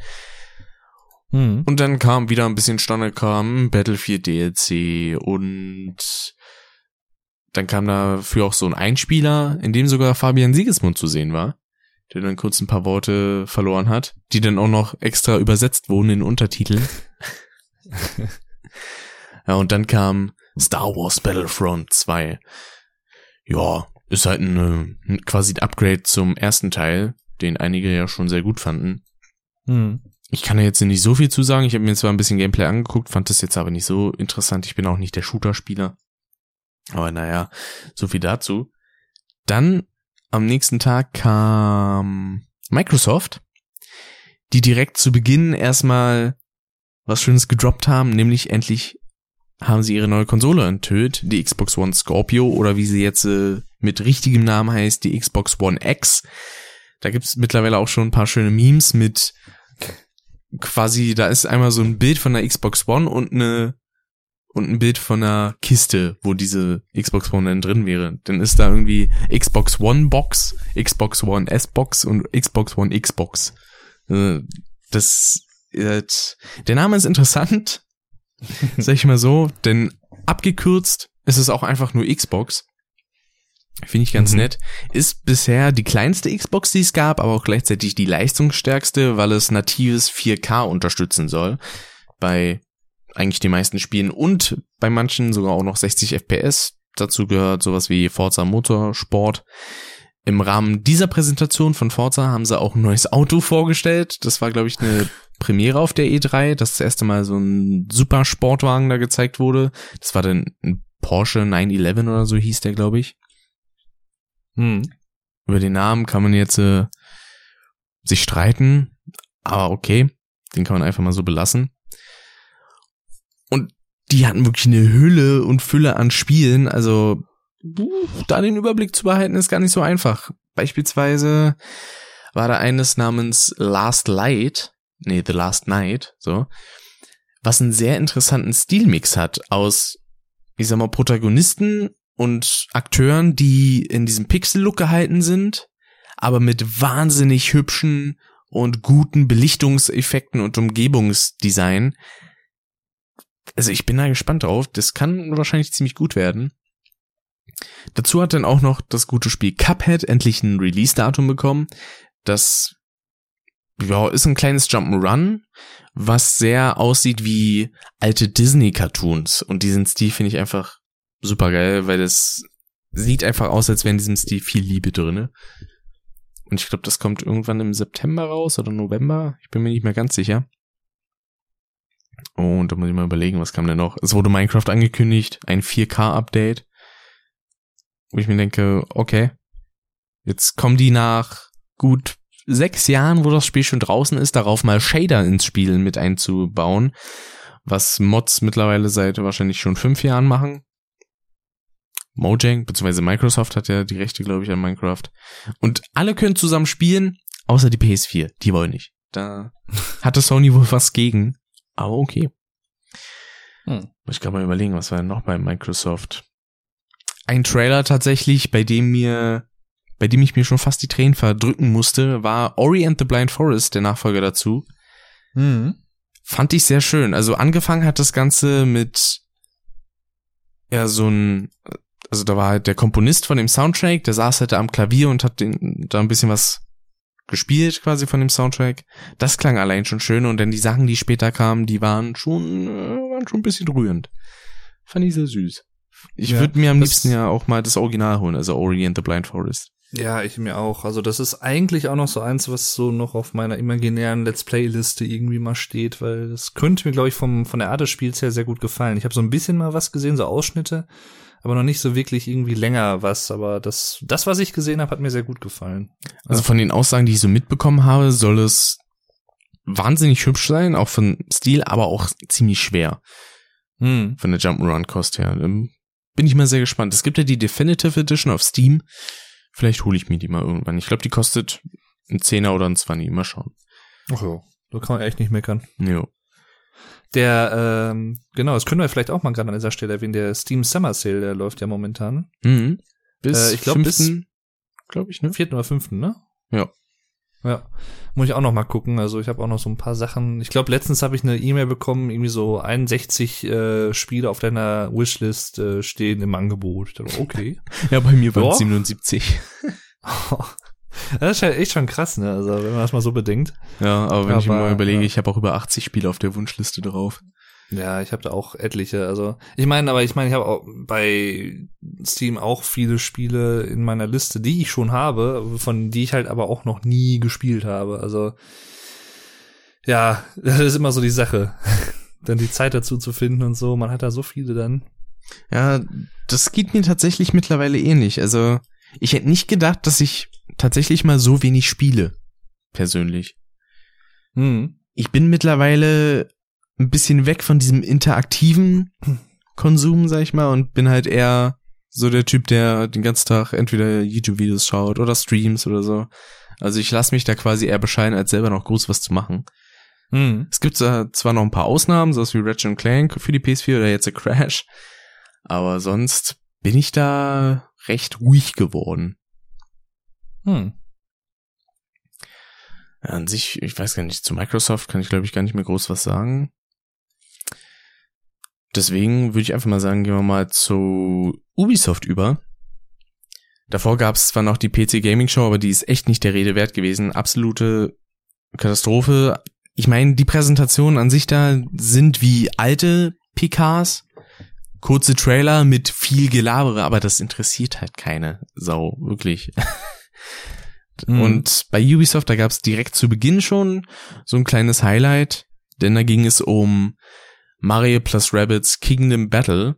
Mhm. Und dann kam wieder ein bisschen Standardkram, Battlefield DLC und dann kam dafür auch so ein Einspieler, in dem sogar Fabian Siegesmund zu sehen war, der dann kurz ein paar Worte verloren hat, die dann auch noch extra übersetzt wurden in Untertiteln. ja, und dann kam Star Wars Battlefront 2. Ja, ist halt ein, äh, quasi ein Upgrade zum ersten Teil, den einige ja schon sehr gut fanden. Mhm. Ich kann da jetzt nicht so viel zu sagen. Ich habe mir zwar ein bisschen Gameplay angeguckt, fand das jetzt aber nicht so interessant. Ich bin auch nicht der Shooter-Spieler. Aber naja, so viel dazu. Dann am nächsten Tag kam Microsoft, die direkt zu Beginn erstmal was Schönes gedroppt haben, nämlich endlich haben sie ihre neue Konsole enthüllt, die Xbox One Scorpio oder wie sie jetzt äh, mit richtigem Namen heißt, die Xbox One X. Da gibt's mittlerweile auch schon ein paar schöne Memes mit quasi, da ist einmal so ein Bild von der Xbox One und eine und ein Bild von einer Kiste, wo diese Xbox One dann drin wäre. Dann ist da irgendwie Xbox One Box, Xbox One S Box und Xbox One Xbox. Äh, Das äh, der Name ist interessant, sag ich mal so, denn abgekürzt ist es auch einfach nur Xbox. Finde ich ganz Mhm. nett. Ist bisher die kleinste Xbox, die es gab, aber auch gleichzeitig die leistungsstärkste, weil es natives 4K unterstützen soll. Bei eigentlich den meisten Spielen und bei manchen sogar auch noch 60 FPS. Dazu gehört sowas wie Forza Motorsport. Im Rahmen dieser Präsentation von Forza haben sie auch ein neues Auto vorgestellt. Das war, glaube ich, eine Premiere auf der E3, dass das erste Mal so ein super Sportwagen da gezeigt wurde. Das war dann ein Porsche 911 oder so hieß der, glaube ich. Mhm. Über den Namen kann man jetzt äh, sich streiten, aber okay, den kann man einfach mal so belassen. Die hatten wirklich eine Hülle und Fülle an Spielen, also da den Überblick zu behalten ist gar nicht so einfach. Beispielsweise war da eines namens Last Light, nee, The Last Night, so, was einen sehr interessanten Stilmix hat aus, ich sag mal, Protagonisten und Akteuren, die in diesem Pixel-Look gehalten sind, aber mit wahnsinnig hübschen und guten Belichtungseffekten und Umgebungsdesign. Also ich bin da gespannt drauf. Das kann wahrscheinlich ziemlich gut werden. Dazu hat dann auch noch das gute Spiel Cuphead endlich ein Release-Datum bekommen. Das ja, ist ein kleines Jump'n'Run, was sehr aussieht wie alte Disney-Cartoons. Und diesen Stil finde ich einfach super geil, weil das sieht einfach aus, als wäre in diesem Stil viel Liebe drinne. Und ich glaube, das kommt irgendwann im September raus oder November. Ich bin mir nicht mehr ganz sicher. Und da muss ich mal überlegen, was kam denn noch? Es wurde Minecraft angekündigt, ein 4K-Update. Wo ich mir denke, okay, jetzt kommen die nach gut sechs Jahren, wo das Spiel schon draußen ist, darauf mal Shader ins Spiel mit einzubauen, was Mods mittlerweile seit wahrscheinlich schon fünf Jahren machen. Mojang, beziehungsweise Microsoft hat ja die Rechte, glaube ich, an Minecraft. Und alle können zusammen spielen, außer die PS4. Die wollen nicht. Da hatte Sony wohl was gegen. Aber okay. Hm. Muss ich gerade mal überlegen, was war denn noch bei Microsoft? Ein Trailer tatsächlich, bei dem mir, bei dem ich mir schon fast die Tränen verdrücken musste, war Ori and the Blind Forest, der Nachfolger dazu. Mhm. Fand ich sehr schön. Also angefangen hat das Ganze mit ja so ein also da war halt der Komponist von dem Soundtrack, der saß halt da am Klavier und hat den, da ein bisschen was gespielt quasi von dem Soundtrack. Das klang allein schon schön und dann die Sachen, die später kamen, die waren schon, äh, waren schon ein bisschen rührend. Fand ich sehr süß. Ich ja, würde mir am liebsten ja auch mal das Original holen, also Ori and the Blind Forest. Ja, ich mir auch. Also das ist eigentlich auch noch so eins, was so noch auf meiner imaginären Let's Play-Liste irgendwie mal steht, weil das könnte mir, glaube ich, vom, von der Art des Spiels her sehr gut gefallen. Ich habe so ein bisschen mal was gesehen, so Ausschnitte, aber noch nicht so wirklich irgendwie länger was. Aber das, das was ich gesehen habe, hat mir sehr gut gefallen. Also von den Aussagen, die ich so mitbekommen habe, soll es wahnsinnig hübsch sein, auch von Stil, aber auch ziemlich schwer. Hm. Von der Jump'n'Run-Kost her. Ähm, bin ich mal sehr gespannt. Es gibt ja die Definitive Edition auf Steam. Vielleicht hole ich mir die mal irgendwann. Ich glaube, die kostet ein Zehner oder ein Zwanni. Mal schauen. Ach ja, da kann man echt nicht meckern. Jo. Der, ähm, genau, das können wir vielleicht auch mal gerade an dieser Stelle erwähnen. Der Steam Summer Sale, der läuft ja momentan. Mhm. Bis, äh, ich glaube, bis, glaube ich, ne? Vierten oder fünften, ne? Ja. Ja. Muss ich auch noch mal gucken. Also ich habe auch noch so ein paar Sachen. Ich glaube, letztens habe ich eine E-Mail bekommen, irgendwie so 61 äh, Spiele auf deiner Wishlist äh, stehen im Angebot. Ich dachte, okay. ja, bei mir waren 77. Das ist ja echt schon krass, ne? Also, wenn man das mal so bedenkt. Ja, aber wenn aber, ich mir mal überlege, ja. ich habe auch über 80 Spiele auf der Wunschliste drauf. Ja, ich habe da auch etliche. Also, ich meine, aber ich meine, ich habe auch bei Steam auch viele Spiele in meiner Liste, die ich schon habe, von die ich halt aber auch noch nie gespielt habe. Also, ja, das ist immer so die Sache. dann die Zeit dazu zu finden und so. Man hat da so viele dann. Ja, das geht mir tatsächlich mittlerweile ähnlich. Also, ich hätte nicht gedacht, dass ich tatsächlich mal so wenig spiele. Persönlich. Hm. Ich bin mittlerweile ein bisschen weg von diesem interaktiven Konsum, sag ich mal, und bin halt eher so der Typ, der den ganzen Tag entweder YouTube-Videos schaut oder Streams oder so. Also ich lasse mich da quasi eher bescheiden, als selber noch groß was zu machen. Hm. Es gibt zwar noch ein paar Ausnahmen, sowas wie Ratchet Clank für die PS4 oder jetzt a Crash, aber sonst bin ich da recht ruhig geworden. Hm. An sich, ich weiß gar nicht, zu Microsoft kann ich glaube ich gar nicht mehr groß was sagen. Deswegen würde ich einfach mal sagen, gehen wir mal zu Ubisoft über. Davor gab es zwar noch die PC Gaming Show, aber die ist echt nicht der Rede wert gewesen. Absolute Katastrophe. Ich meine, die Präsentationen an sich da sind wie alte PKs. Kurze Trailer mit viel Gelabere, aber das interessiert halt keine Sau, wirklich. mhm. Und bei Ubisoft, da gab es direkt zu Beginn schon so ein kleines Highlight, denn da ging es um Mario plus Rabbits Kingdom Battle,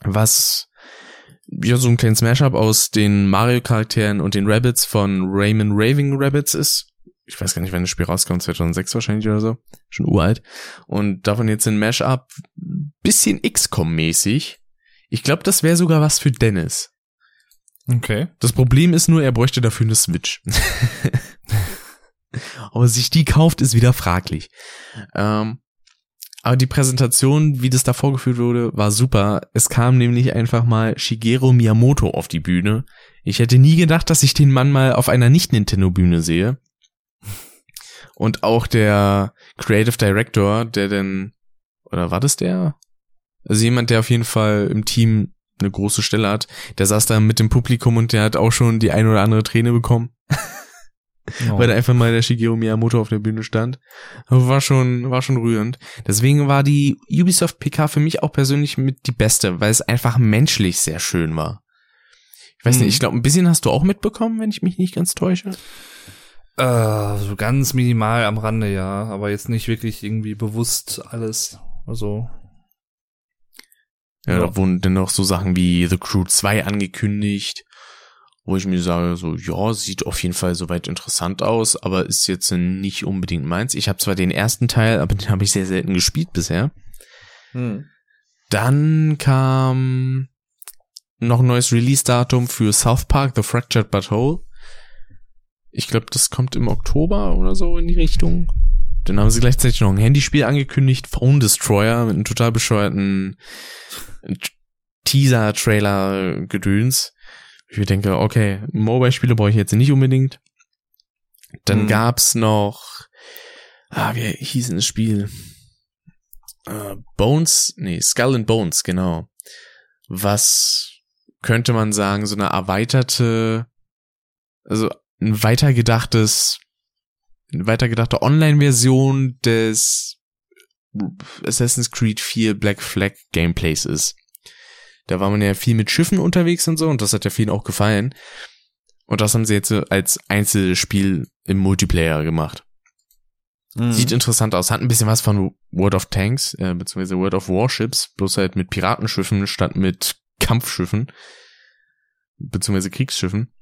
was ja so ein kleines Mashup aus den Mario-Charakteren und den Rabbits von Rayman Raving Rabbits ist. Ich weiß gar nicht, wann das Spiel rauskommt, 2006 wahrscheinlich oder so. Schon uralt. Und davon jetzt ein Mashup, bisschen XCOM-mäßig. Ich glaube, das wäre sogar was für Dennis. Okay. Das Problem ist nur, er bräuchte dafür eine Switch. Ob er sich die kauft, ist wieder fraglich. Ähm, Aber die Präsentation, wie das da vorgeführt wurde, war super. Es kam nämlich einfach mal Shigeru Miyamoto auf die Bühne. Ich hätte nie gedacht, dass ich den Mann mal auf einer Nicht-Nintendo-Bühne sehe. Und auch der Creative Director, der denn, oder war das der? Also jemand, der auf jeden Fall im Team eine große Stelle hat, der saß da mit dem Publikum und der hat auch schon die ein oder andere Träne bekommen. Oh. weil da einfach mal der Shigeru Miyamoto auf der Bühne stand. War schon, war schon rührend. Deswegen war die Ubisoft PK für mich auch persönlich mit die beste, weil es einfach menschlich sehr schön war. Ich weiß Mhm. nicht, ich glaube, ein bisschen hast du auch mitbekommen, wenn ich mich nicht ganz täusche. Äh, so ganz minimal am Rande, ja, aber jetzt nicht wirklich irgendwie bewusst alles. Also, Ja, Ja. da wurden dann noch so Sachen wie The Crew 2 angekündigt, wo ich mir sage, so, ja, sieht auf jeden Fall soweit interessant aus, aber ist jetzt nicht unbedingt meins. Ich habe zwar den ersten Teil, aber den habe ich sehr selten gespielt bisher. hm. Dann kam noch ein neues Release-Datum für South Park, The Fractured But Whole. Ich glaube, das kommt im Oktober oder so in die Richtung. Dann haben sie gleichzeitig noch ein Handyspiel angekündigt, Phone Destroyer, mit einem total bescheuerten Teaser-Trailer-Gedöns. Ich denke, okay, Mobile-Spiele brauche ich jetzt nicht unbedingt. Dann Hm. gab's noch, ah, wie hieß denn das Spiel? Äh, Bones, nee, Skull and Bones, genau. Was könnte man sagen, so eine erweiterte, also ein weitergedachtes, eine weitergedachte Online-Version des Assassin's Creed 4 Black Flag Gameplays ist. Da war man ja viel mit Schiffen unterwegs und so und das hat ja vielen auch gefallen. Und das haben sie jetzt als Einzelspiel im Multiplayer gemacht. Hm. Sieht interessant aus. Hat ein bisschen was von World of Tanks, äh, beziehungsweise World of Warships, bloß halt mit Piratenschiffen statt mit Kampfschiffen, beziehungsweise Kriegsschiffen.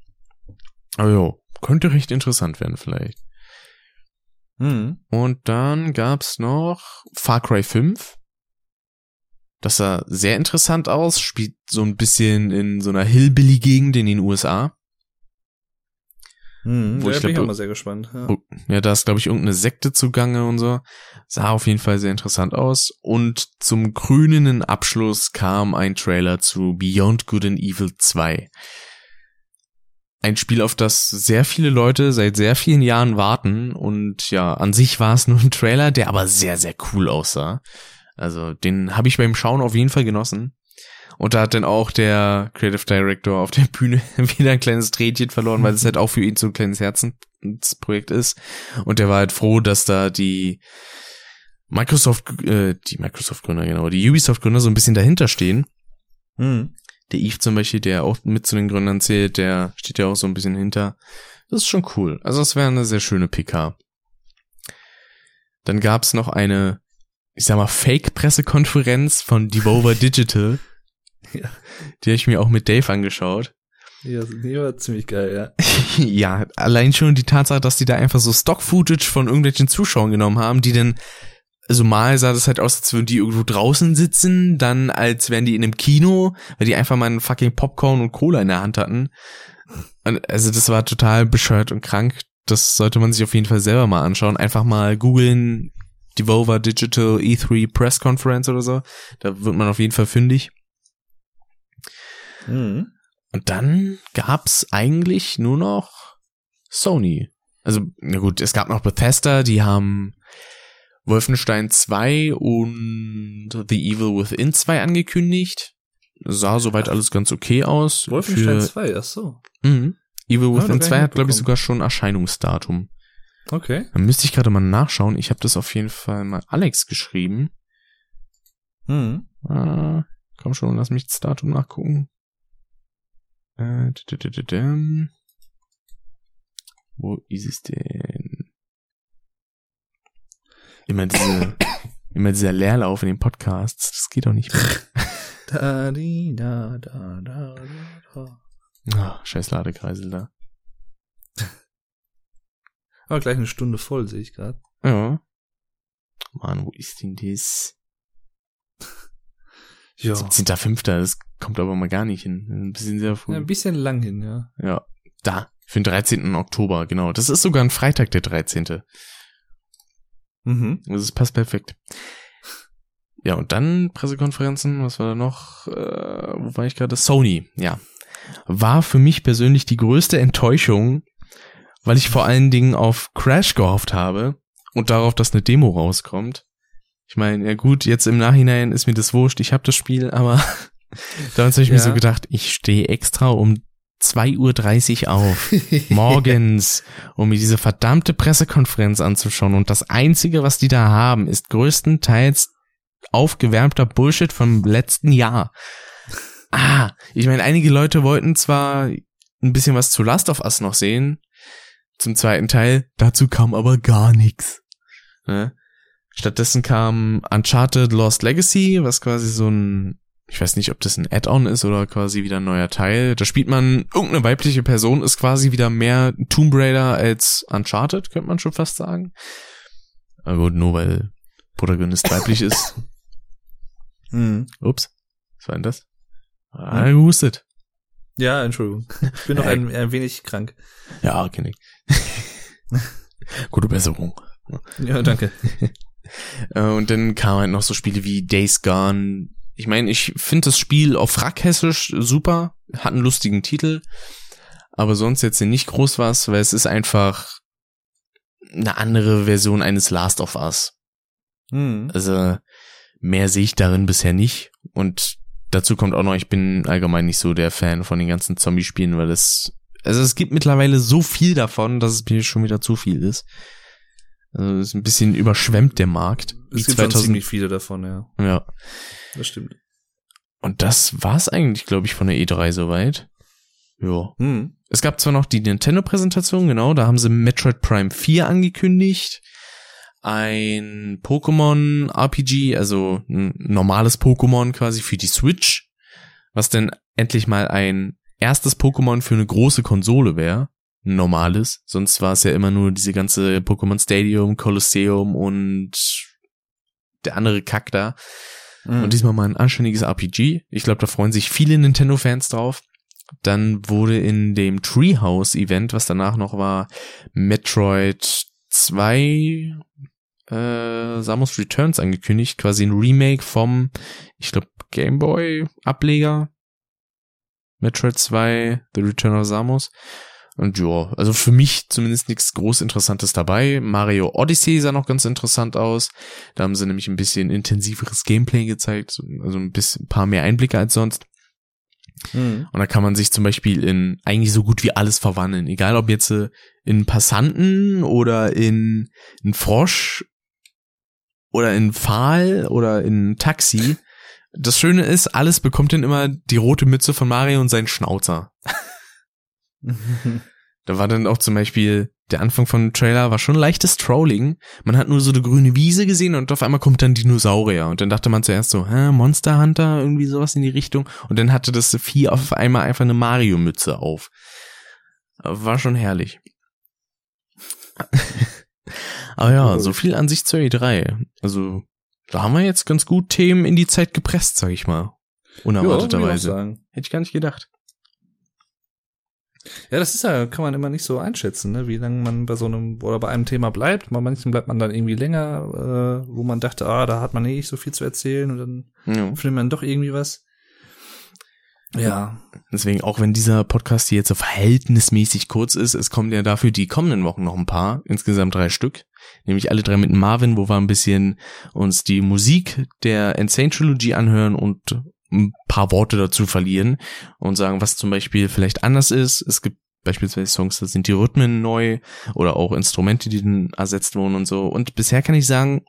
Aber jo, könnte recht interessant werden vielleicht. Hm. Und dann gab's noch Far Cry 5. Das sah sehr interessant aus, spielt so ein bisschen in so einer Hillbilly-Gegend in den USA. Hm. Wo ich bin ich glaub, auch mal sehr gespannt. Ja. Oh, Ja, da ist, glaube ich, irgendeine Sekte zugange und so. Sah auf jeden Fall sehr interessant aus. Und zum grünenden Abschluss kam ein Trailer zu Beyond Good and Evil 2. Ein Spiel, auf das sehr viele Leute seit sehr vielen Jahren warten. Und ja, an sich war es nur ein Trailer, der aber sehr, sehr cool aussah. Also den habe ich beim Schauen auf jeden Fall genossen. Und da hat dann auch der Creative Director auf der Bühne wieder ein kleines Tränchen verloren, weil es halt auch für ihn so ein kleines Herzensprojekt ist. Und der war halt froh, dass da die Microsoft, äh, die Microsoft-Gründer, genau, die Ubisoft-Gründer so ein bisschen dahinter stehen. Hm. Der Eve zum Beispiel, der auch mit zu den Gründern zählt, der steht ja auch so ein bisschen hinter. Das ist schon cool. Also es wäre eine sehr schöne PK. Dann gab's noch eine, ich sag mal, Fake-Pressekonferenz von Devolver Digital. Ja. Die habe ich mir auch mit Dave angeschaut. Ja, die war ziemlich geil, ja. ja, allein schon die Tatsache, dass die da einfach so Stock-Footage von irgendwelchen Zuschauern genommen haben, die dann, also mal sah das halt aus, als würden die irgendwo draußen sitzen, dann als wären die in einem Kino, weil die einfach mal einen fucking Popcorn und Cola in der Hand hatten. Und also das war total bescheuert und krank. Das sollte man sich auf jeden Fall selber mal anschauen. Einfach mal googeln, Devolver Digital E3 Press Conference oder so. Da wird man auf jeden Fall fündig. Hm. Und dann gab's eigentlich nur noch Sony. Also, na gut, es gab noch Bethesda, die haben Wolfenstein 2 und The Evil Within 2 angekündigt. Sah soweit alles ganz okay aus. Wolfenstein Für- 2, ach so. Mhm. Evil ich Within noch gar 2 nicht hat, glaube ich, sogar schon Erscheinungsdatum. Okay. Dann müsste ich gerade mal nachschauen. Ich habe das auf jeden Fall mal Alex geschrieben. Hm. Ah, komm schon, lass mich das Datum nachgucken. Äh. Wo ist es denn? Immer diese, immer dieser Leerlauf in den Podcasts, das geht doch nicht mehr. Da, di, da, da, da, da, da. Ah, scheiß Ladekreisel da. Aber gleich eine Stunde voll, sehe ich gerade. Ja. Mann, wo ist denn das? Ja. 17.05. Das kommt aber mal gar nicht hin. Ein bisschen sehr früh. ja. Ein bisschen lang hin, ja. Ja, da. Für den 13. Oktober, genau. Das ist sogar ein Freitag, der 13. Mhm. Es passt perfekt. ja, und dann Pressekonferenzen, was war da noch? Äh, wo war ich gerade? Sony, ja. War für mich persönlich die größte Enttäuschung, weil ich vor allen Dingen auf Crash gehofft habe und darauf, dass eine Demo rauskommt. Ich meine, ja gut, jetzt im Nachhinein ist mir das wurscht, ich habe das Spiel, aber damals habe ich Ja. mir so gedacht, ich stehe extra um 2.30 Uhr auf, morgens, um mir diese verdammte Pressekonferenz anzuschauen. Und das Einzige, was die da haben, ist größtenteils aufgewärmter Bullshit vom letzten Jahr. Ah, ich meine, einige Leute wollten zwar ein bisschen was zu Last of Us noch sehen, zum zweiten Teil, dazu kam aber gar nichts. Ne? Stattdessen kam Uncharted Lost Legacy, was quasi so ein, ich weiß nicht, ob das ein Add-on ist oder quasi wieder ein neuer Teil. Da spielt man irgendeine weibliche Person, ist quasi wieder mehr Tomb Raider als Uncharted, könnte man schon fast sagen. Aber gut, nur weil Protagonist weiblich ist. Mhm. Ups, was war denn das? Ah, gehustet. Ja, Entschuldigung. Ich bin noch ein, ein wenig krank. Ja, kenn ich. Gute Besserung. Ja, danke. Äh, Und dann kamen halt noch so Spiele wie Days Gone. Ich meine, ich finde das Spiel auf Frackhessisch super, hat einen lustigen Titel, aber sonst jetzt nicht groß was, weil es ist einfach eine andere Version eines Last of Us. Mhm. Also mehr sehe ich darin bisher nicht. Und dazu kommt auch noch, ich bin allgemein nicht so der Fan von den ganzen Zombie-Spielen, weil es, also es gibt mittlerweile so viel davon, dass es mir schon wieder zu viel ist. Also es ist ein bisschen überschwemmt der Markt. Es gibt schon ziemlich viele davon, ja. ja. Das stimmt. Und das war's eigentlich, glaube ich, von der E3 soweit. Ja. Mhm. Es gab zwar noch die Nintendo-Präsentation, genau, da haben sie Metroid Prime 4 angekündigt. Ein Pokémon RPG, also ein normales Pokémon quasi für die Switch, was denn endlich mal ein erstes Pokémon für eine große Konsole wäre. Normales. Sonst war es ja immer nur diese ganze Pokémon Stadium, Colosseum und der andere Kack da. Mhm. Und diesmal mal ein anständiges RPG. Ich glaube, da freuen sich viele Nintendo-Fans drauf. Dann wurde in dem Treehouse-Event, was danach noch war, Metroid 2 äh, Samus Returns angekündigt. Quasi ein Remake vom, ich glaube, Gameboy-Ableger. Metroid 2, The Return of Samus. Und ja, also für mich zumindest nichts groß Interessantes dabei. Mario Odyssey sah noch ganz interessant aus. Da haben sie nämlich ein bisschen intensiveres Gameplay gezeigt, also ein bisschen, ein paar mehr Einblicke als sonst. Mhm. Und da kann man sich zum Beispiel in eigentlich so gut wie alles verwandeln. Egal ob jetzt äh, in Passanten oder in einen Frosch oder in Pfahl oder in Taxi. Das Schöne ist, alles bekommt dann immer die rote Mütze von Mario und seinen Schnauzer. Da war dann auch zum Beispiel der Anfang von dem Trailer war schon leichtes Trolling. Man hat nur so eine grüne Wiese gesehen und auf einmal kommt dann Dinosaurier. Und dann dachte man zuerst so, hä, Monster Hunter, irgendwie sowas in die Richtung. Und dann hatte das Vieh auf einmal einfach eine Mario-Mütze auf. War schon herrlich. Aber ja, so viel an sich zur E3. Also, da haben wir jetzt ganz gut Themen in die Zeit gepresst, sag ich mal. Ja, Unerwarteterweise. sagen. Hätte ich gar nicht gedacht. Ja, das ist ja, kann man immer nicht so einschätzen, ne? wie lange man bei so einem oder bei einem Thema bleibt. Bei manchen bleibt man dann irgendwie länger, äh, wo man dachte, ah, da hat man eh nicht so viel zu erzählen und dann Ja. findet man doch irgendwie was. Ja. Deswegen, auch wenn dieser Podcast hier jetzt so verhältnismäßig kurz ist, es kommen ja dafür die kommenden Wochen noch ein paar, insgesamt drei Stück. Nämlich alle drei mit Marvin, wo wir ein bisschen uns die Musik der Insane Trilogy anhören und ein paar Worte dazu verlieren und sagen, was zum Beispiel vielleicht anders ist. Es gibt beispielsweise Songs, da sind die Rhythmen neu oder auch Instrumente, die dann ersetzt wurden und so. Und bisher kann ich sagen,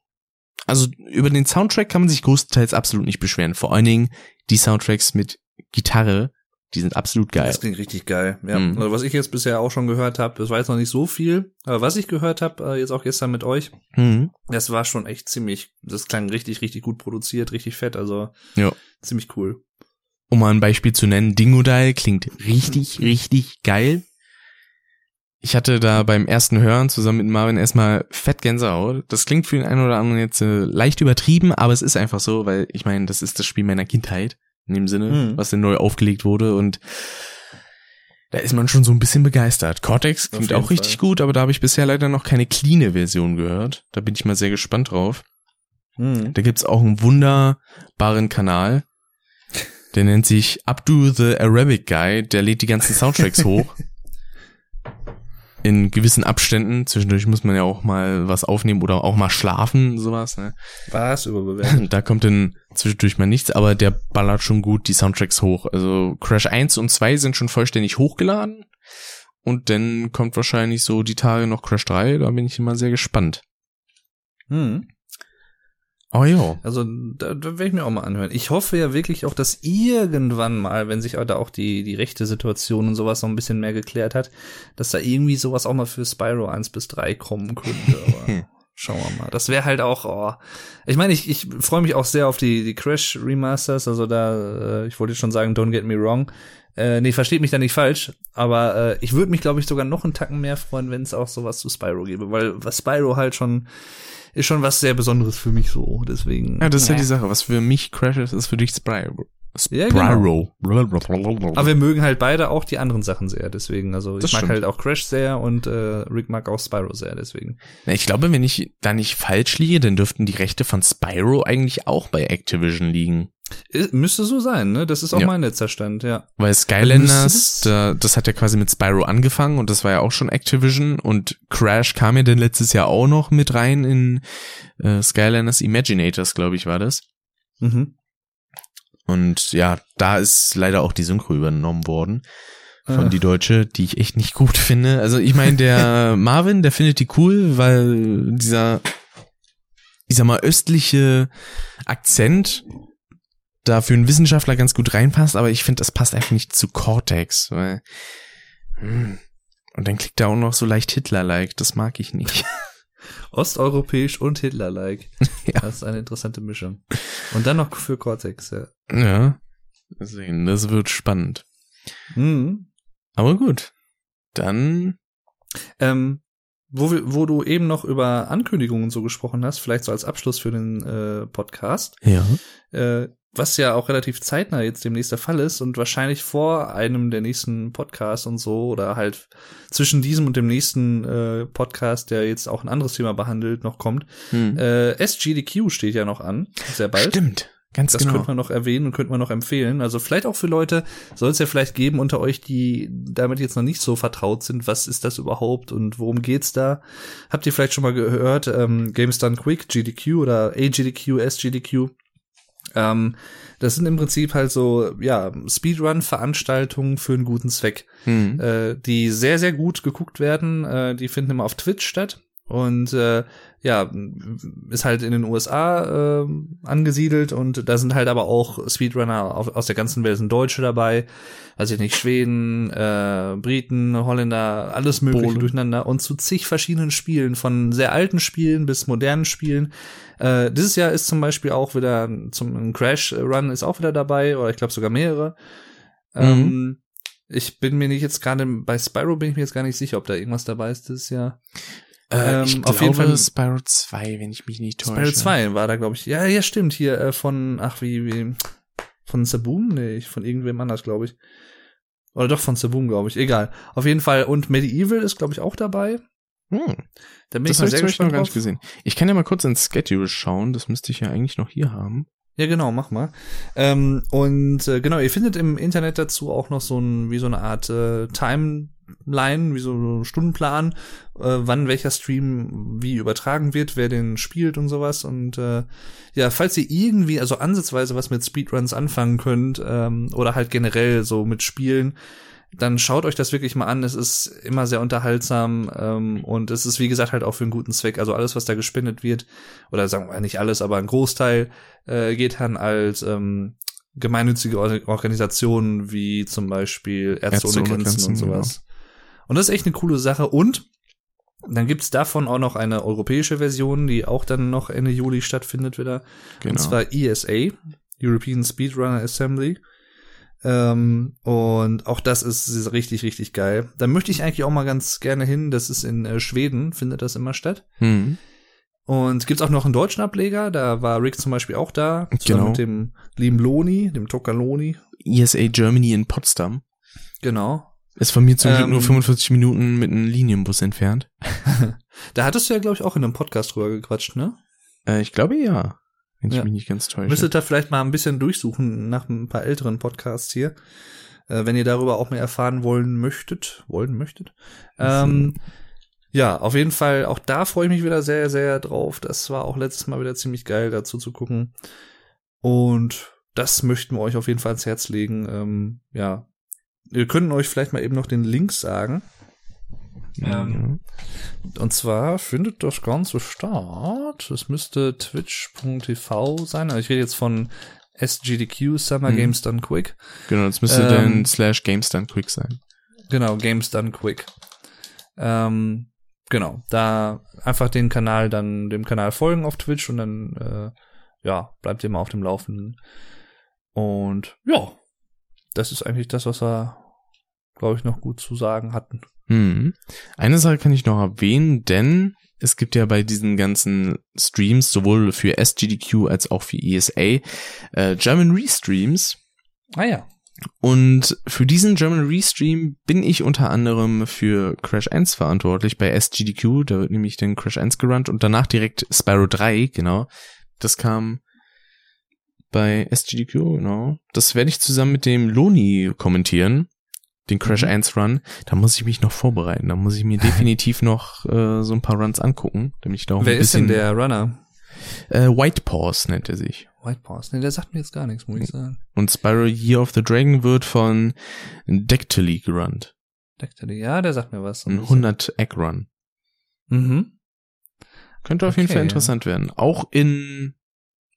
also über den Soundtrack kann man sich größtenteils absolut nicht beschweren. Vor allen Dingen die Soundtracks mit Gitarre, die sind absolut geil. Das klingt richtig geil. Ja. Mhm. Also was ich jetzt bisher auch schon gehört habe, das war jetzt noch nicht so viel, aber was ich gehört habe, äh, jetzt auch gestern mit euch, Mhm. das war schon echt ziemlich, das klang richtig, richtig gut produziert, richtig fett, also Ja. ziemlich cool. Um mal ein Beispiel zu nennen, Dingodile klingt richtig, richtig geil. Ich hatte da beim ersten Hören zusammen mit Marvin erstmal fett Gänsehaut. Das klingt für den einen oder anderen jetzt äh, leicht übertrieben, aber es ist einfach so, weil ich meine, das ist das Spiel meiner Kindheit, in dem Sinne, Mhm. was dann neu aufgelegt wurde und da ist man schon so ein bisschen begeistert. Cortex klingt auch richtig Fall. gut, aber da habe ich bisher leider noch keine cleane Version gehört. Da bin ich mal sehr gespannt drauf. Mhm. Da gibt's auch einen wunderbaren Kanal. Der nennt sich Abdu the Arabic Guy. Der lädt die ganzen Soundtracks hoch. In gewissen Abständen. Zwischendurch muss man ja auch mal was aufnehmen oder auch mal schlafen, sowas. Ne? Was überbewertet? Da kommt dann zwischendurch mal nichts, aber der ballert schon gut die Soundtracks hoch. Also Crash 1 und 2 sind schon vollständig hochgeladen. Und dann kommt wahrscheinlich so die Tage noch Crash 3. Da bin ich immer sehr gespannt. Mhm. Oh ja. Also da, da werde ich mir auch mal anhören. Ich hoffe ja wirklich auch, dass irgendwann mal, wenn sich da auch die, die rechte Situation und sowas noch ein bisschen mehr geklärt hat, dass da irgendwie sowas auch mal für Spyro 1 bis 3 kommen könnte. Schauen wir mal. Das wäre halt auch, oh. ich meine, ich, ich freue mich auch sehr auf die, die Crash Remasters. Also da, äh, ich wollte schon sagen, don't get me wrong. Äh, nee, versteht mich da nicht falsch, aber äh, ich würde mich, glaube ich, sogar noch einen Tacken mehr freuen, wenn es auch sowas zu Spyro gäbe, weil was Spyro halt schon ist schon was sehr Besonderes für mich so. Deswegen. Ja, das ist ja, die Sache. Was für mich Crash ist, ist für dich Spyro. Ja, Spyro. Aber wir mögen halt beide auch die anderen Sachen sehr, deswegen. Also Das ich mag stimmt. halt auch Crash sehr und äh, Rick mag auch Spyro sehr, deswegen. Na, ich glaube, wenn ich da nicht falsch liege, dann dürften die Rechte von Spyro eigentlich auch bei Activision liegen. Ist, müsste so sein, ne? Das ist auch Ja. mein letzter Stand, ja. Weil Skylanders, das? da, das hat ja quasi mit Spyro angefangen und das war ja auch schon Activision und Crash kam ja dann letztes Jahr auch noch mit rein in äh, Skylanders Imaginators, glaube ich, war das. Mhm. Und ja, da ist leider auch die Synchro übernommen worden von Ah. die Deutsche, die ich echt nicht gut finde. Also ich meine, der Marvin, der findet die cool, weil dieser, ich sag mal, östliche Akzent da für einen Wissenschaftler ganz gut reinpasst, aber ich finde, das passt einfach nicht zu Cortex, weil hm, und dann klickt er auch noch so leicht Hitler-like, das mag ich nicht. Osteuropäisch und Hitler-like. Ja. Das ist eine interessante Mischung. Und dann noch für Cortex, ja. ja, deswegen, das wird spannend. Mhm. Aber gut, dann Ähm, wo, wo du eben noch über Ankündigungen so gesprochen hast, vielleicht so als Abschluss für den äh, Podcast, ja. äh, was ja auch relativ zeitnah jetzt demnächst der Fall ist und wahrscheinlich vor einem der nächsten Podcasts und so oder halt zwischen diesem und dem nächsten äh, Podcast, der jetzt auch ein anderes Thema behandelt, noch kommt. Hm. Äh, SGDQ steht ja noch an, sehr bald. Stimmt, ganz Das genau. könnte man noch erwähnen und könnte man noch empfehlen. Also vielleicht auch für Leute, soll es ja vielleicht geben unter euch, die damit jetzt noch nicht so vertraut sind. Was ist das überhaupt und worum geht's da? Habt ihr vielleicht schon mal gehört, ähm, Games Done Quick, GDQ oder AGDQ, SGDQ? Ähm, das sind im Prinzip halt so, ja, Speedrun-Veranstaltungen für einen guten Zweck Hm. äh, die sehr, sehr gut geguckt werden. Äh, die finden immer auf Twitch statt. Und äh, ja, ist halt in den USA äh, angesiedelt und da sind halt aber auch Speedrunner auf, aus der ganzen Welt, sind Deutsche dabei, weiß ich nicht, Schweden, äh, Briten, Holländer, alles mögliche Polen. durcheinander und zu zig verschiedenen Spielen, von sehr alten Spielen bis modernen Spielen. Äh, dieses Jahr ist zum Beispiel auch wieder zum Crash Run ist auch wieder dabei, oder ich glaube sogar mehrere. Ähm, ich bin mir nicht jetzt gerade, bei Spyro bin ich mir jetzt gar nicht sicher, ob da irgendwas dabei ist dieses Jahr. Äh, Ähm, ich auf glaube jeden Fall- Spyro 2, wenn ich mich nicht täusche. Spyro 2 war da, glaube ich. Ja, ja, stimmt, hier äh, von, ach, wie, wie, von Saboom? Nee, von irgendwem anders, glaube ich. Oder doch von Saboom, glaube ich. Egal. Auf jeden Fall. Und Medieval ist, glaube ich, auch dabei. Hm, Da bin das ich mal habe ich sehr Beispiel noch gespannt gar nicht gesehen. Ich kann ja mal kurz ins Schedule schauen, das müsste ich ja eigentlich noch hier haben. Ja, genau, mach mal. Ähm, und äh, genau, ihr findet im Internet dazu auch noch so ein, wie so eine Art äh, Timeline, wie so ein Stundenplan, äh, wann welcher Stream wie übertragen wird, wer den spielt und sowas. Und äh, ja, falls ihr irgendwie, also ansatzweise was mit Speedruns anfangen könnt, ähm, oder halt generell so mit Spielen, dann schaut euch das wirklich mal an. Es ist immer sehr unterhaltsam ähm, und es ist, wie gesagt, halt auch für einen guten Zweck. Also alles, was da gespendet wird, oder sagen wir nicht alles, aber ein Großteil äh, geht dann als ähm, gemeinnützige Or- Organisationen wie zum Beispiel Ärzte, Ärzte ohne Grenzen, Grenzen, und sowas. Und das ist echt eine coole Sache. Und dann gibt's davon auch noch eine europäische Version, die auch dann noch Ende Juli stattfindet wieder. Genau. Und zwar ESA, European Speedrunner Assembly. Ähm, und auch das ist richtig, richtig geil. Da möchte ich eigentlich auch mal ganz gerne hin. Das ist in äh, Schweden, findet das immer statt. Hm. Und gibt's auch noch einen deutschen Ableger, da war Rick zum Beispiel auch da, Genau. mit dem lieben Loni, dem Tokaloni. ESA Germany in Potsdam. Genau. Ist von mir zum Glück Ähm, nur 45 Minuten mit einem Linienbus entfernt. Da hattest du ja, glaube ich, auch in einem Podcast drüber gequatscht, ne? Äh, ich glaube ja. Wenn ich Ja. mich nicht ganz täusche. Müsstet ihr vielleicht mal ein bisschen durchsuchen nach ein paar älteren Podcasts hier, äh, wenn ihr darüber auch mehr erfahren wollen möchtet, wollen möchtet. Ähm, ja, auf jeden Fall, auch da freue ich mich wieder sehr, sehr drauf. Das war auch letztes Mal wieder ziemlich geil, dazu zu gucken. Und das möchten wir euch auf jeden Fall ans Herz legen. Ähm, ja, wir können euch vielleicht mal eben noch den Link sagen. Ähm, und zwar findet das Ganze statt. Es müsste twitch.tv sein. Also ich rede jetzt von SGDQ, Summer Mhm. Games Done Quick. Genau, das müsste Ähm, dann slash Games Done Quick sein. Genau, Games Done Quick. Ähm, genau, da einfach den Kanal dann, dem Kanal folgen auf Twitch und dann, äh, ja, bleibt ihr mal auf dem Laufenden. Und ja, das ist eigentlich das, was wir, glaube ich, noch gut zu sagen hatten. Hm. Eine Sache kann ich noch erwähnen, denn es gibt ja bei diesen ganzen Streams sowohl für SGDQ als auch für ESA äh, German Restreams. Ah ja. Und für diesen German Restream bin ich unter anderem für Crash 1 verantwortlich bei SGDQ. Da wird nämlich dann Crash 1 gerannt und danach direkt Spyro 3, genau. Das kam bei SGDQ, genau. Das werde ich zusammen mit dem Loni kommentieren. Den Crash Mhm. 1 Run. Da muss ich mich noch vorbereiten. Da muss ich mir definitiv noch äh, so ein paar Runs angucken, damit ich da auch Wer ein ist denn bisschen. der Runner? Äh, White Paws nennt er sich. White Paws. Nee, der sagt mir jetzt gar nichts, muss ich sagen. Und Spyro Year of the Dragon wird von Dectily gerannt. Dactyli. Ja, der sagt mir was. Ein 100 Egg Run. Mhm. Könnte auf jeden Okay. Fall interessant werden. Auch in,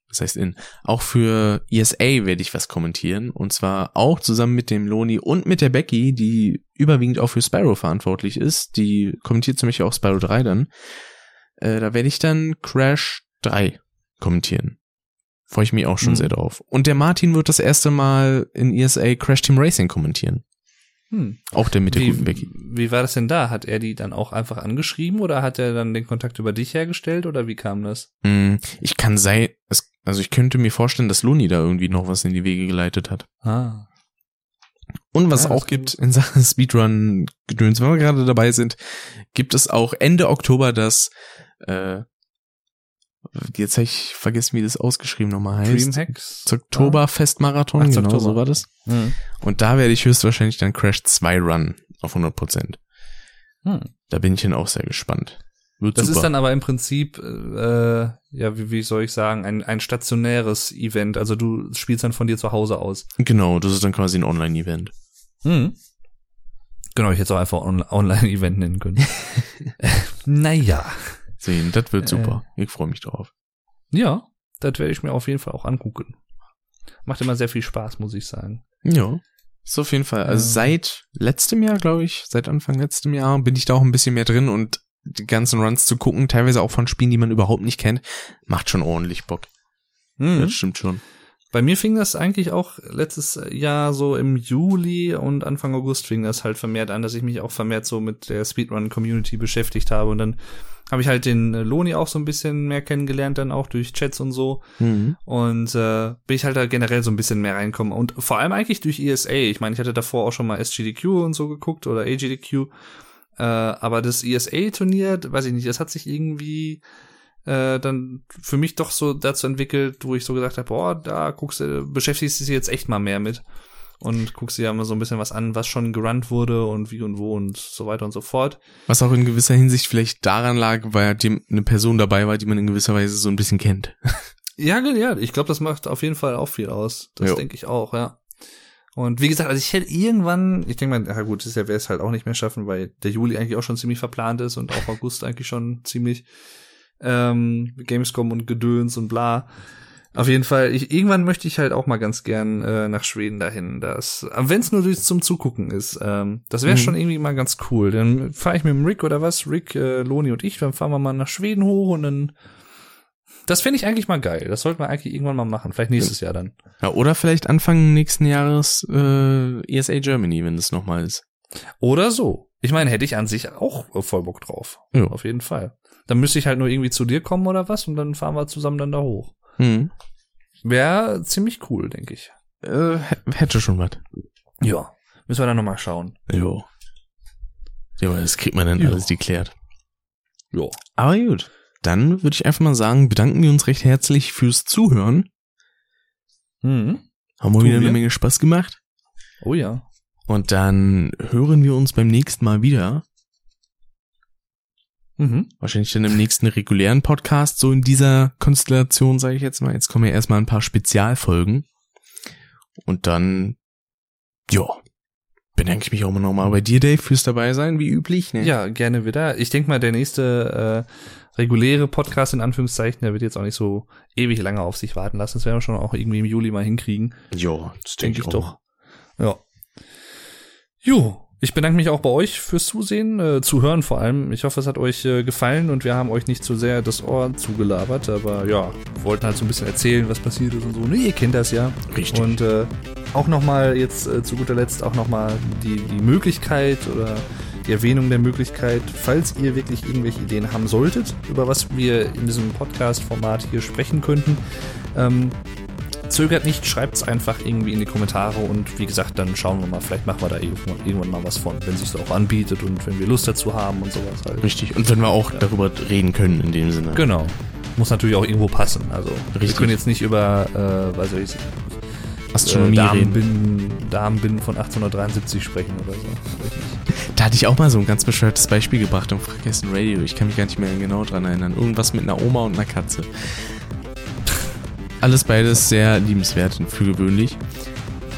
was heißt in, auch für ESA werde ich was kommentieren. Und zwar auch zusammen mit dem Loni und mit der Becky, die überwiegend auch für Spyro verantwortlich ist. Die kommentiert zum Beispiel auch Spyro 3 dann. Äh, da werde ich dann Crash 3 kommentieren. Freue ich mich auch schon Mhm. sehr drauf. Und der Martin wird das erste Mal in ESA Crash Team Racing kommentieren. Hm. Auch der mit der Wie, guten Becky. wie war das denn da? Hat er die dann auch einfach angeschrieben oder hat er dann den Kontakt über dich hergestellt oder wie kam das? Mm, Ich kann sei, es, also ich könnte mir vorstellen, dass Luni da irgendwie noch was in die Wege geleitet hat. Ah. Und was Ja, das auch gibt in Sachen Speedrun-Gedöns, wenn wir gerade dabei sind, gibt es auch Ende Oktober das, äh, jetzt habe ich vergessen, wie das ausgeschrieben nochmal heißt. Dreamhacks? Oktoberfest-Marathon, Ach, genau Oktober. so war das. Hm. Und da werde ich höchstwahrscheinlich dann Crash 2 Run auf 100 Prozent. Hm. Da bin ich dann auch sehr gespannt. Wird Das super. ist dann aber im Prinzip, äh, ja, wie, wie soll ich sagen, ein, ein stationäres Event. Also du spielst dann von dir zu Hause aus. genau, das ist dann quasi ein Online-Event. Hm. Genau, ich hätte es auch einfach on Online-Event nennen können. naja. Sehen, das wird Äh. super. Ich freue mich drauf. Ja, das werde ich mir auf jeden Fall auch angucken. Macht immer sehr viel Spaß, muss ich sagen. Ja. Ist auf jeden Fall. Also Ja. seit letztem Jahr, glaube ich, seit Anfang letztem Jahr bin ich da auch ein bisschen mehr drin und die ganzen Runs zu gucken, teilweise auch von Spielen, die man überhaupt nicht kennt, macht schon ordentlich Bock. Hm. Das stimmt schon. Bei mir fing das eigentlich auch letztes Jahr so im Juli und Anfang August fing das halt vermehrt an, dass ich mich auch vermehrt so mit der Speedrun-Community beschäftigt habe. Und dann habe ich halt den Loni auch so ein bisschen mehr kennengelernt, dann auch durch Chats und so. Mhm. Und äh, bin ich halt da generell so ein bisschen mehr reinkommen. Und vor allem eigentlich durch ESA. Ich meine, ich hatte davor auch schon mal SGDQ und so geguckt oder AGDQ. Äh, aber das ESA-Turnier, weiß ich nicht, das hat sich irgendwie äh, dann für mich doch so dazu entwickelt, wo ich so gesagt habe, boah, da guckst du, beschäftigst du dich jetzt echt mal mehr mit und guckst dir ja mal so ein bisschen was an, was schon gerannt wurde und wie und wo und so weiter und so fort. Was auch in gewisser Hinsicht vielleicht daran lag, weil eine Person dabei war, die man in gewisser Weise so ein bisschen kennt. Ja, ja, ich glaube, das macht auf jeden Fall auch viel aus. Das denke ich auch, ja. Und wie gesagt, also ich hätte irgendwann, ich denke mal, ja gut, das werde es halt auch nicht mehr schaffen, weil der Juli eigentlich auch schon ziemlich verplant ist und auch August eigentlich schon ziemlich ähm, Gamescom und Gedöns und bla. Auf jeden Fall, ich, irgendwann möchte ich halt auch mal ganz gern äh, nach Schweden dahin. Das, wenn es nur zum Zugucken ist, ähm, das wäre Mhm. schon irgendwie mal ganz cool. Dann fahre ich mit dem Rick oder was, Rick, äh, Loni und ich, dann fahren wir mal nach Schweden hoch und dann das fände ich eigentlich mal geil. Das sollten wir eigentlich irgendwann mal machen. Vielleicht nächstes Jahr dann. Ja, oder vielleicht Anfang nächsten Jahres äh, ESA Germany, wenn das nochmal ist. Oder so. Ich meine, hätte ich an sich auch äh, voll Bock drauf. Ja. Auf jeden Fall. Dann müsste ich halt nur irgendwie zu dir kommen oder was und dann fahren wir zusammen dann da hoch. Mhm. Wäre ziemlich cool, denke ich. Äh, hä- hätte schon was. Ja. Müssen wir dann nochmal schauen. Jo. Ja, aber das kriegt man dann Jo. alles geklärt. Ja. Aber gut. Dann würde ich einfach mal sagen, bedanken wir uns recht herzlich fürs Zuhören. Mhm. Haben wir wieder eine. Menge Spaß gemacht. Oh ja. Und dann hören wir uns beim nächsten Mal wieder. Mhm. Wahrscheinlich dann im nächsten regulären Podcast, so in dieser Konstellation, sage ich jetzt mal. Jetzt kommen ja erstmal ein paar Spezialfolgen. Und dann, ja, bedanke ich mich auch mal bei dir, Dave, fürs dabei sein, wie üblich. Ne? Ja, gerne wieder. Ich denke mal, der nächste äh, reguläre Podcast in Anführungszeichen, der wird jetzt auch nicht so ewig lange auf sich warten lassen. Das werden wir schon auch irgendwie im Juli mal hinkriegen. ja das Denke ich doch. Ja. Jo, ich bedanke mich auch bei euch fürs Zusehen, äh, Zuhören vor allem. Ich hoffe, es hat euch äh, gefallen und wir haben euch nicht zu sehr das Ohr zugelabert, aber ja, wir wollten halt so ein bisschen erzählen, was passiert ist und so. Ne, ihr kennt das ja. Richtig. Und äh, auch nochmal jetzt äh, zu guter Letzt auch nochmal die, die Möglichkeit oder die Erwähnung der Möglichkeit, falls ihr wirklich irgendwelche Ideen haben solltet, über was wir in diesem Podcast-Format hier sprechen könnten, ähm, zögert nicht, schreibt es einfach irgendwie in die Kommentare und wie gesagt, dann schauen wir mal, vielleicht machen wir da irgendwann, mal was von, wenn sich auch anbietet und wenn wir Lust dazu haben und sowas halt. Richtig. Und wenn wir auch darüber reden können in dem Sinne. Genau. Muss natürlich auch irgendwo passen. Also wir Richtig. können jetzt nicht über, äh, weiß ich, äh, Astronomie reden. Damenbinden, Damenbinden von 1873 sprechen oder so. Da hatte ich auch mal so ein ganz bescheuertes Beispiel gebracht im Fragessen Radio. Ich kann mich gar nicht mehr genau dran erinnern. Irgendwas mit einer Oma und einer Katze. Alles beides sehr liebenswert und für gewöhnlich.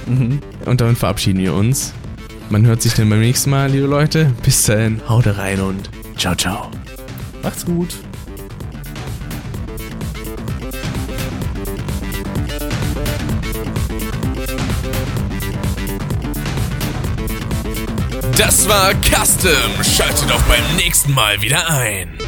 Mhm. Und damit verabschieden wir uns. Man hört sich dann beim nächsten Mal, liebe Leute. Bis dahin, haut rein und ciao, ciao. Macht's gut. Das war Custom. Schaltet auch beim nächsten Mal wieder ein.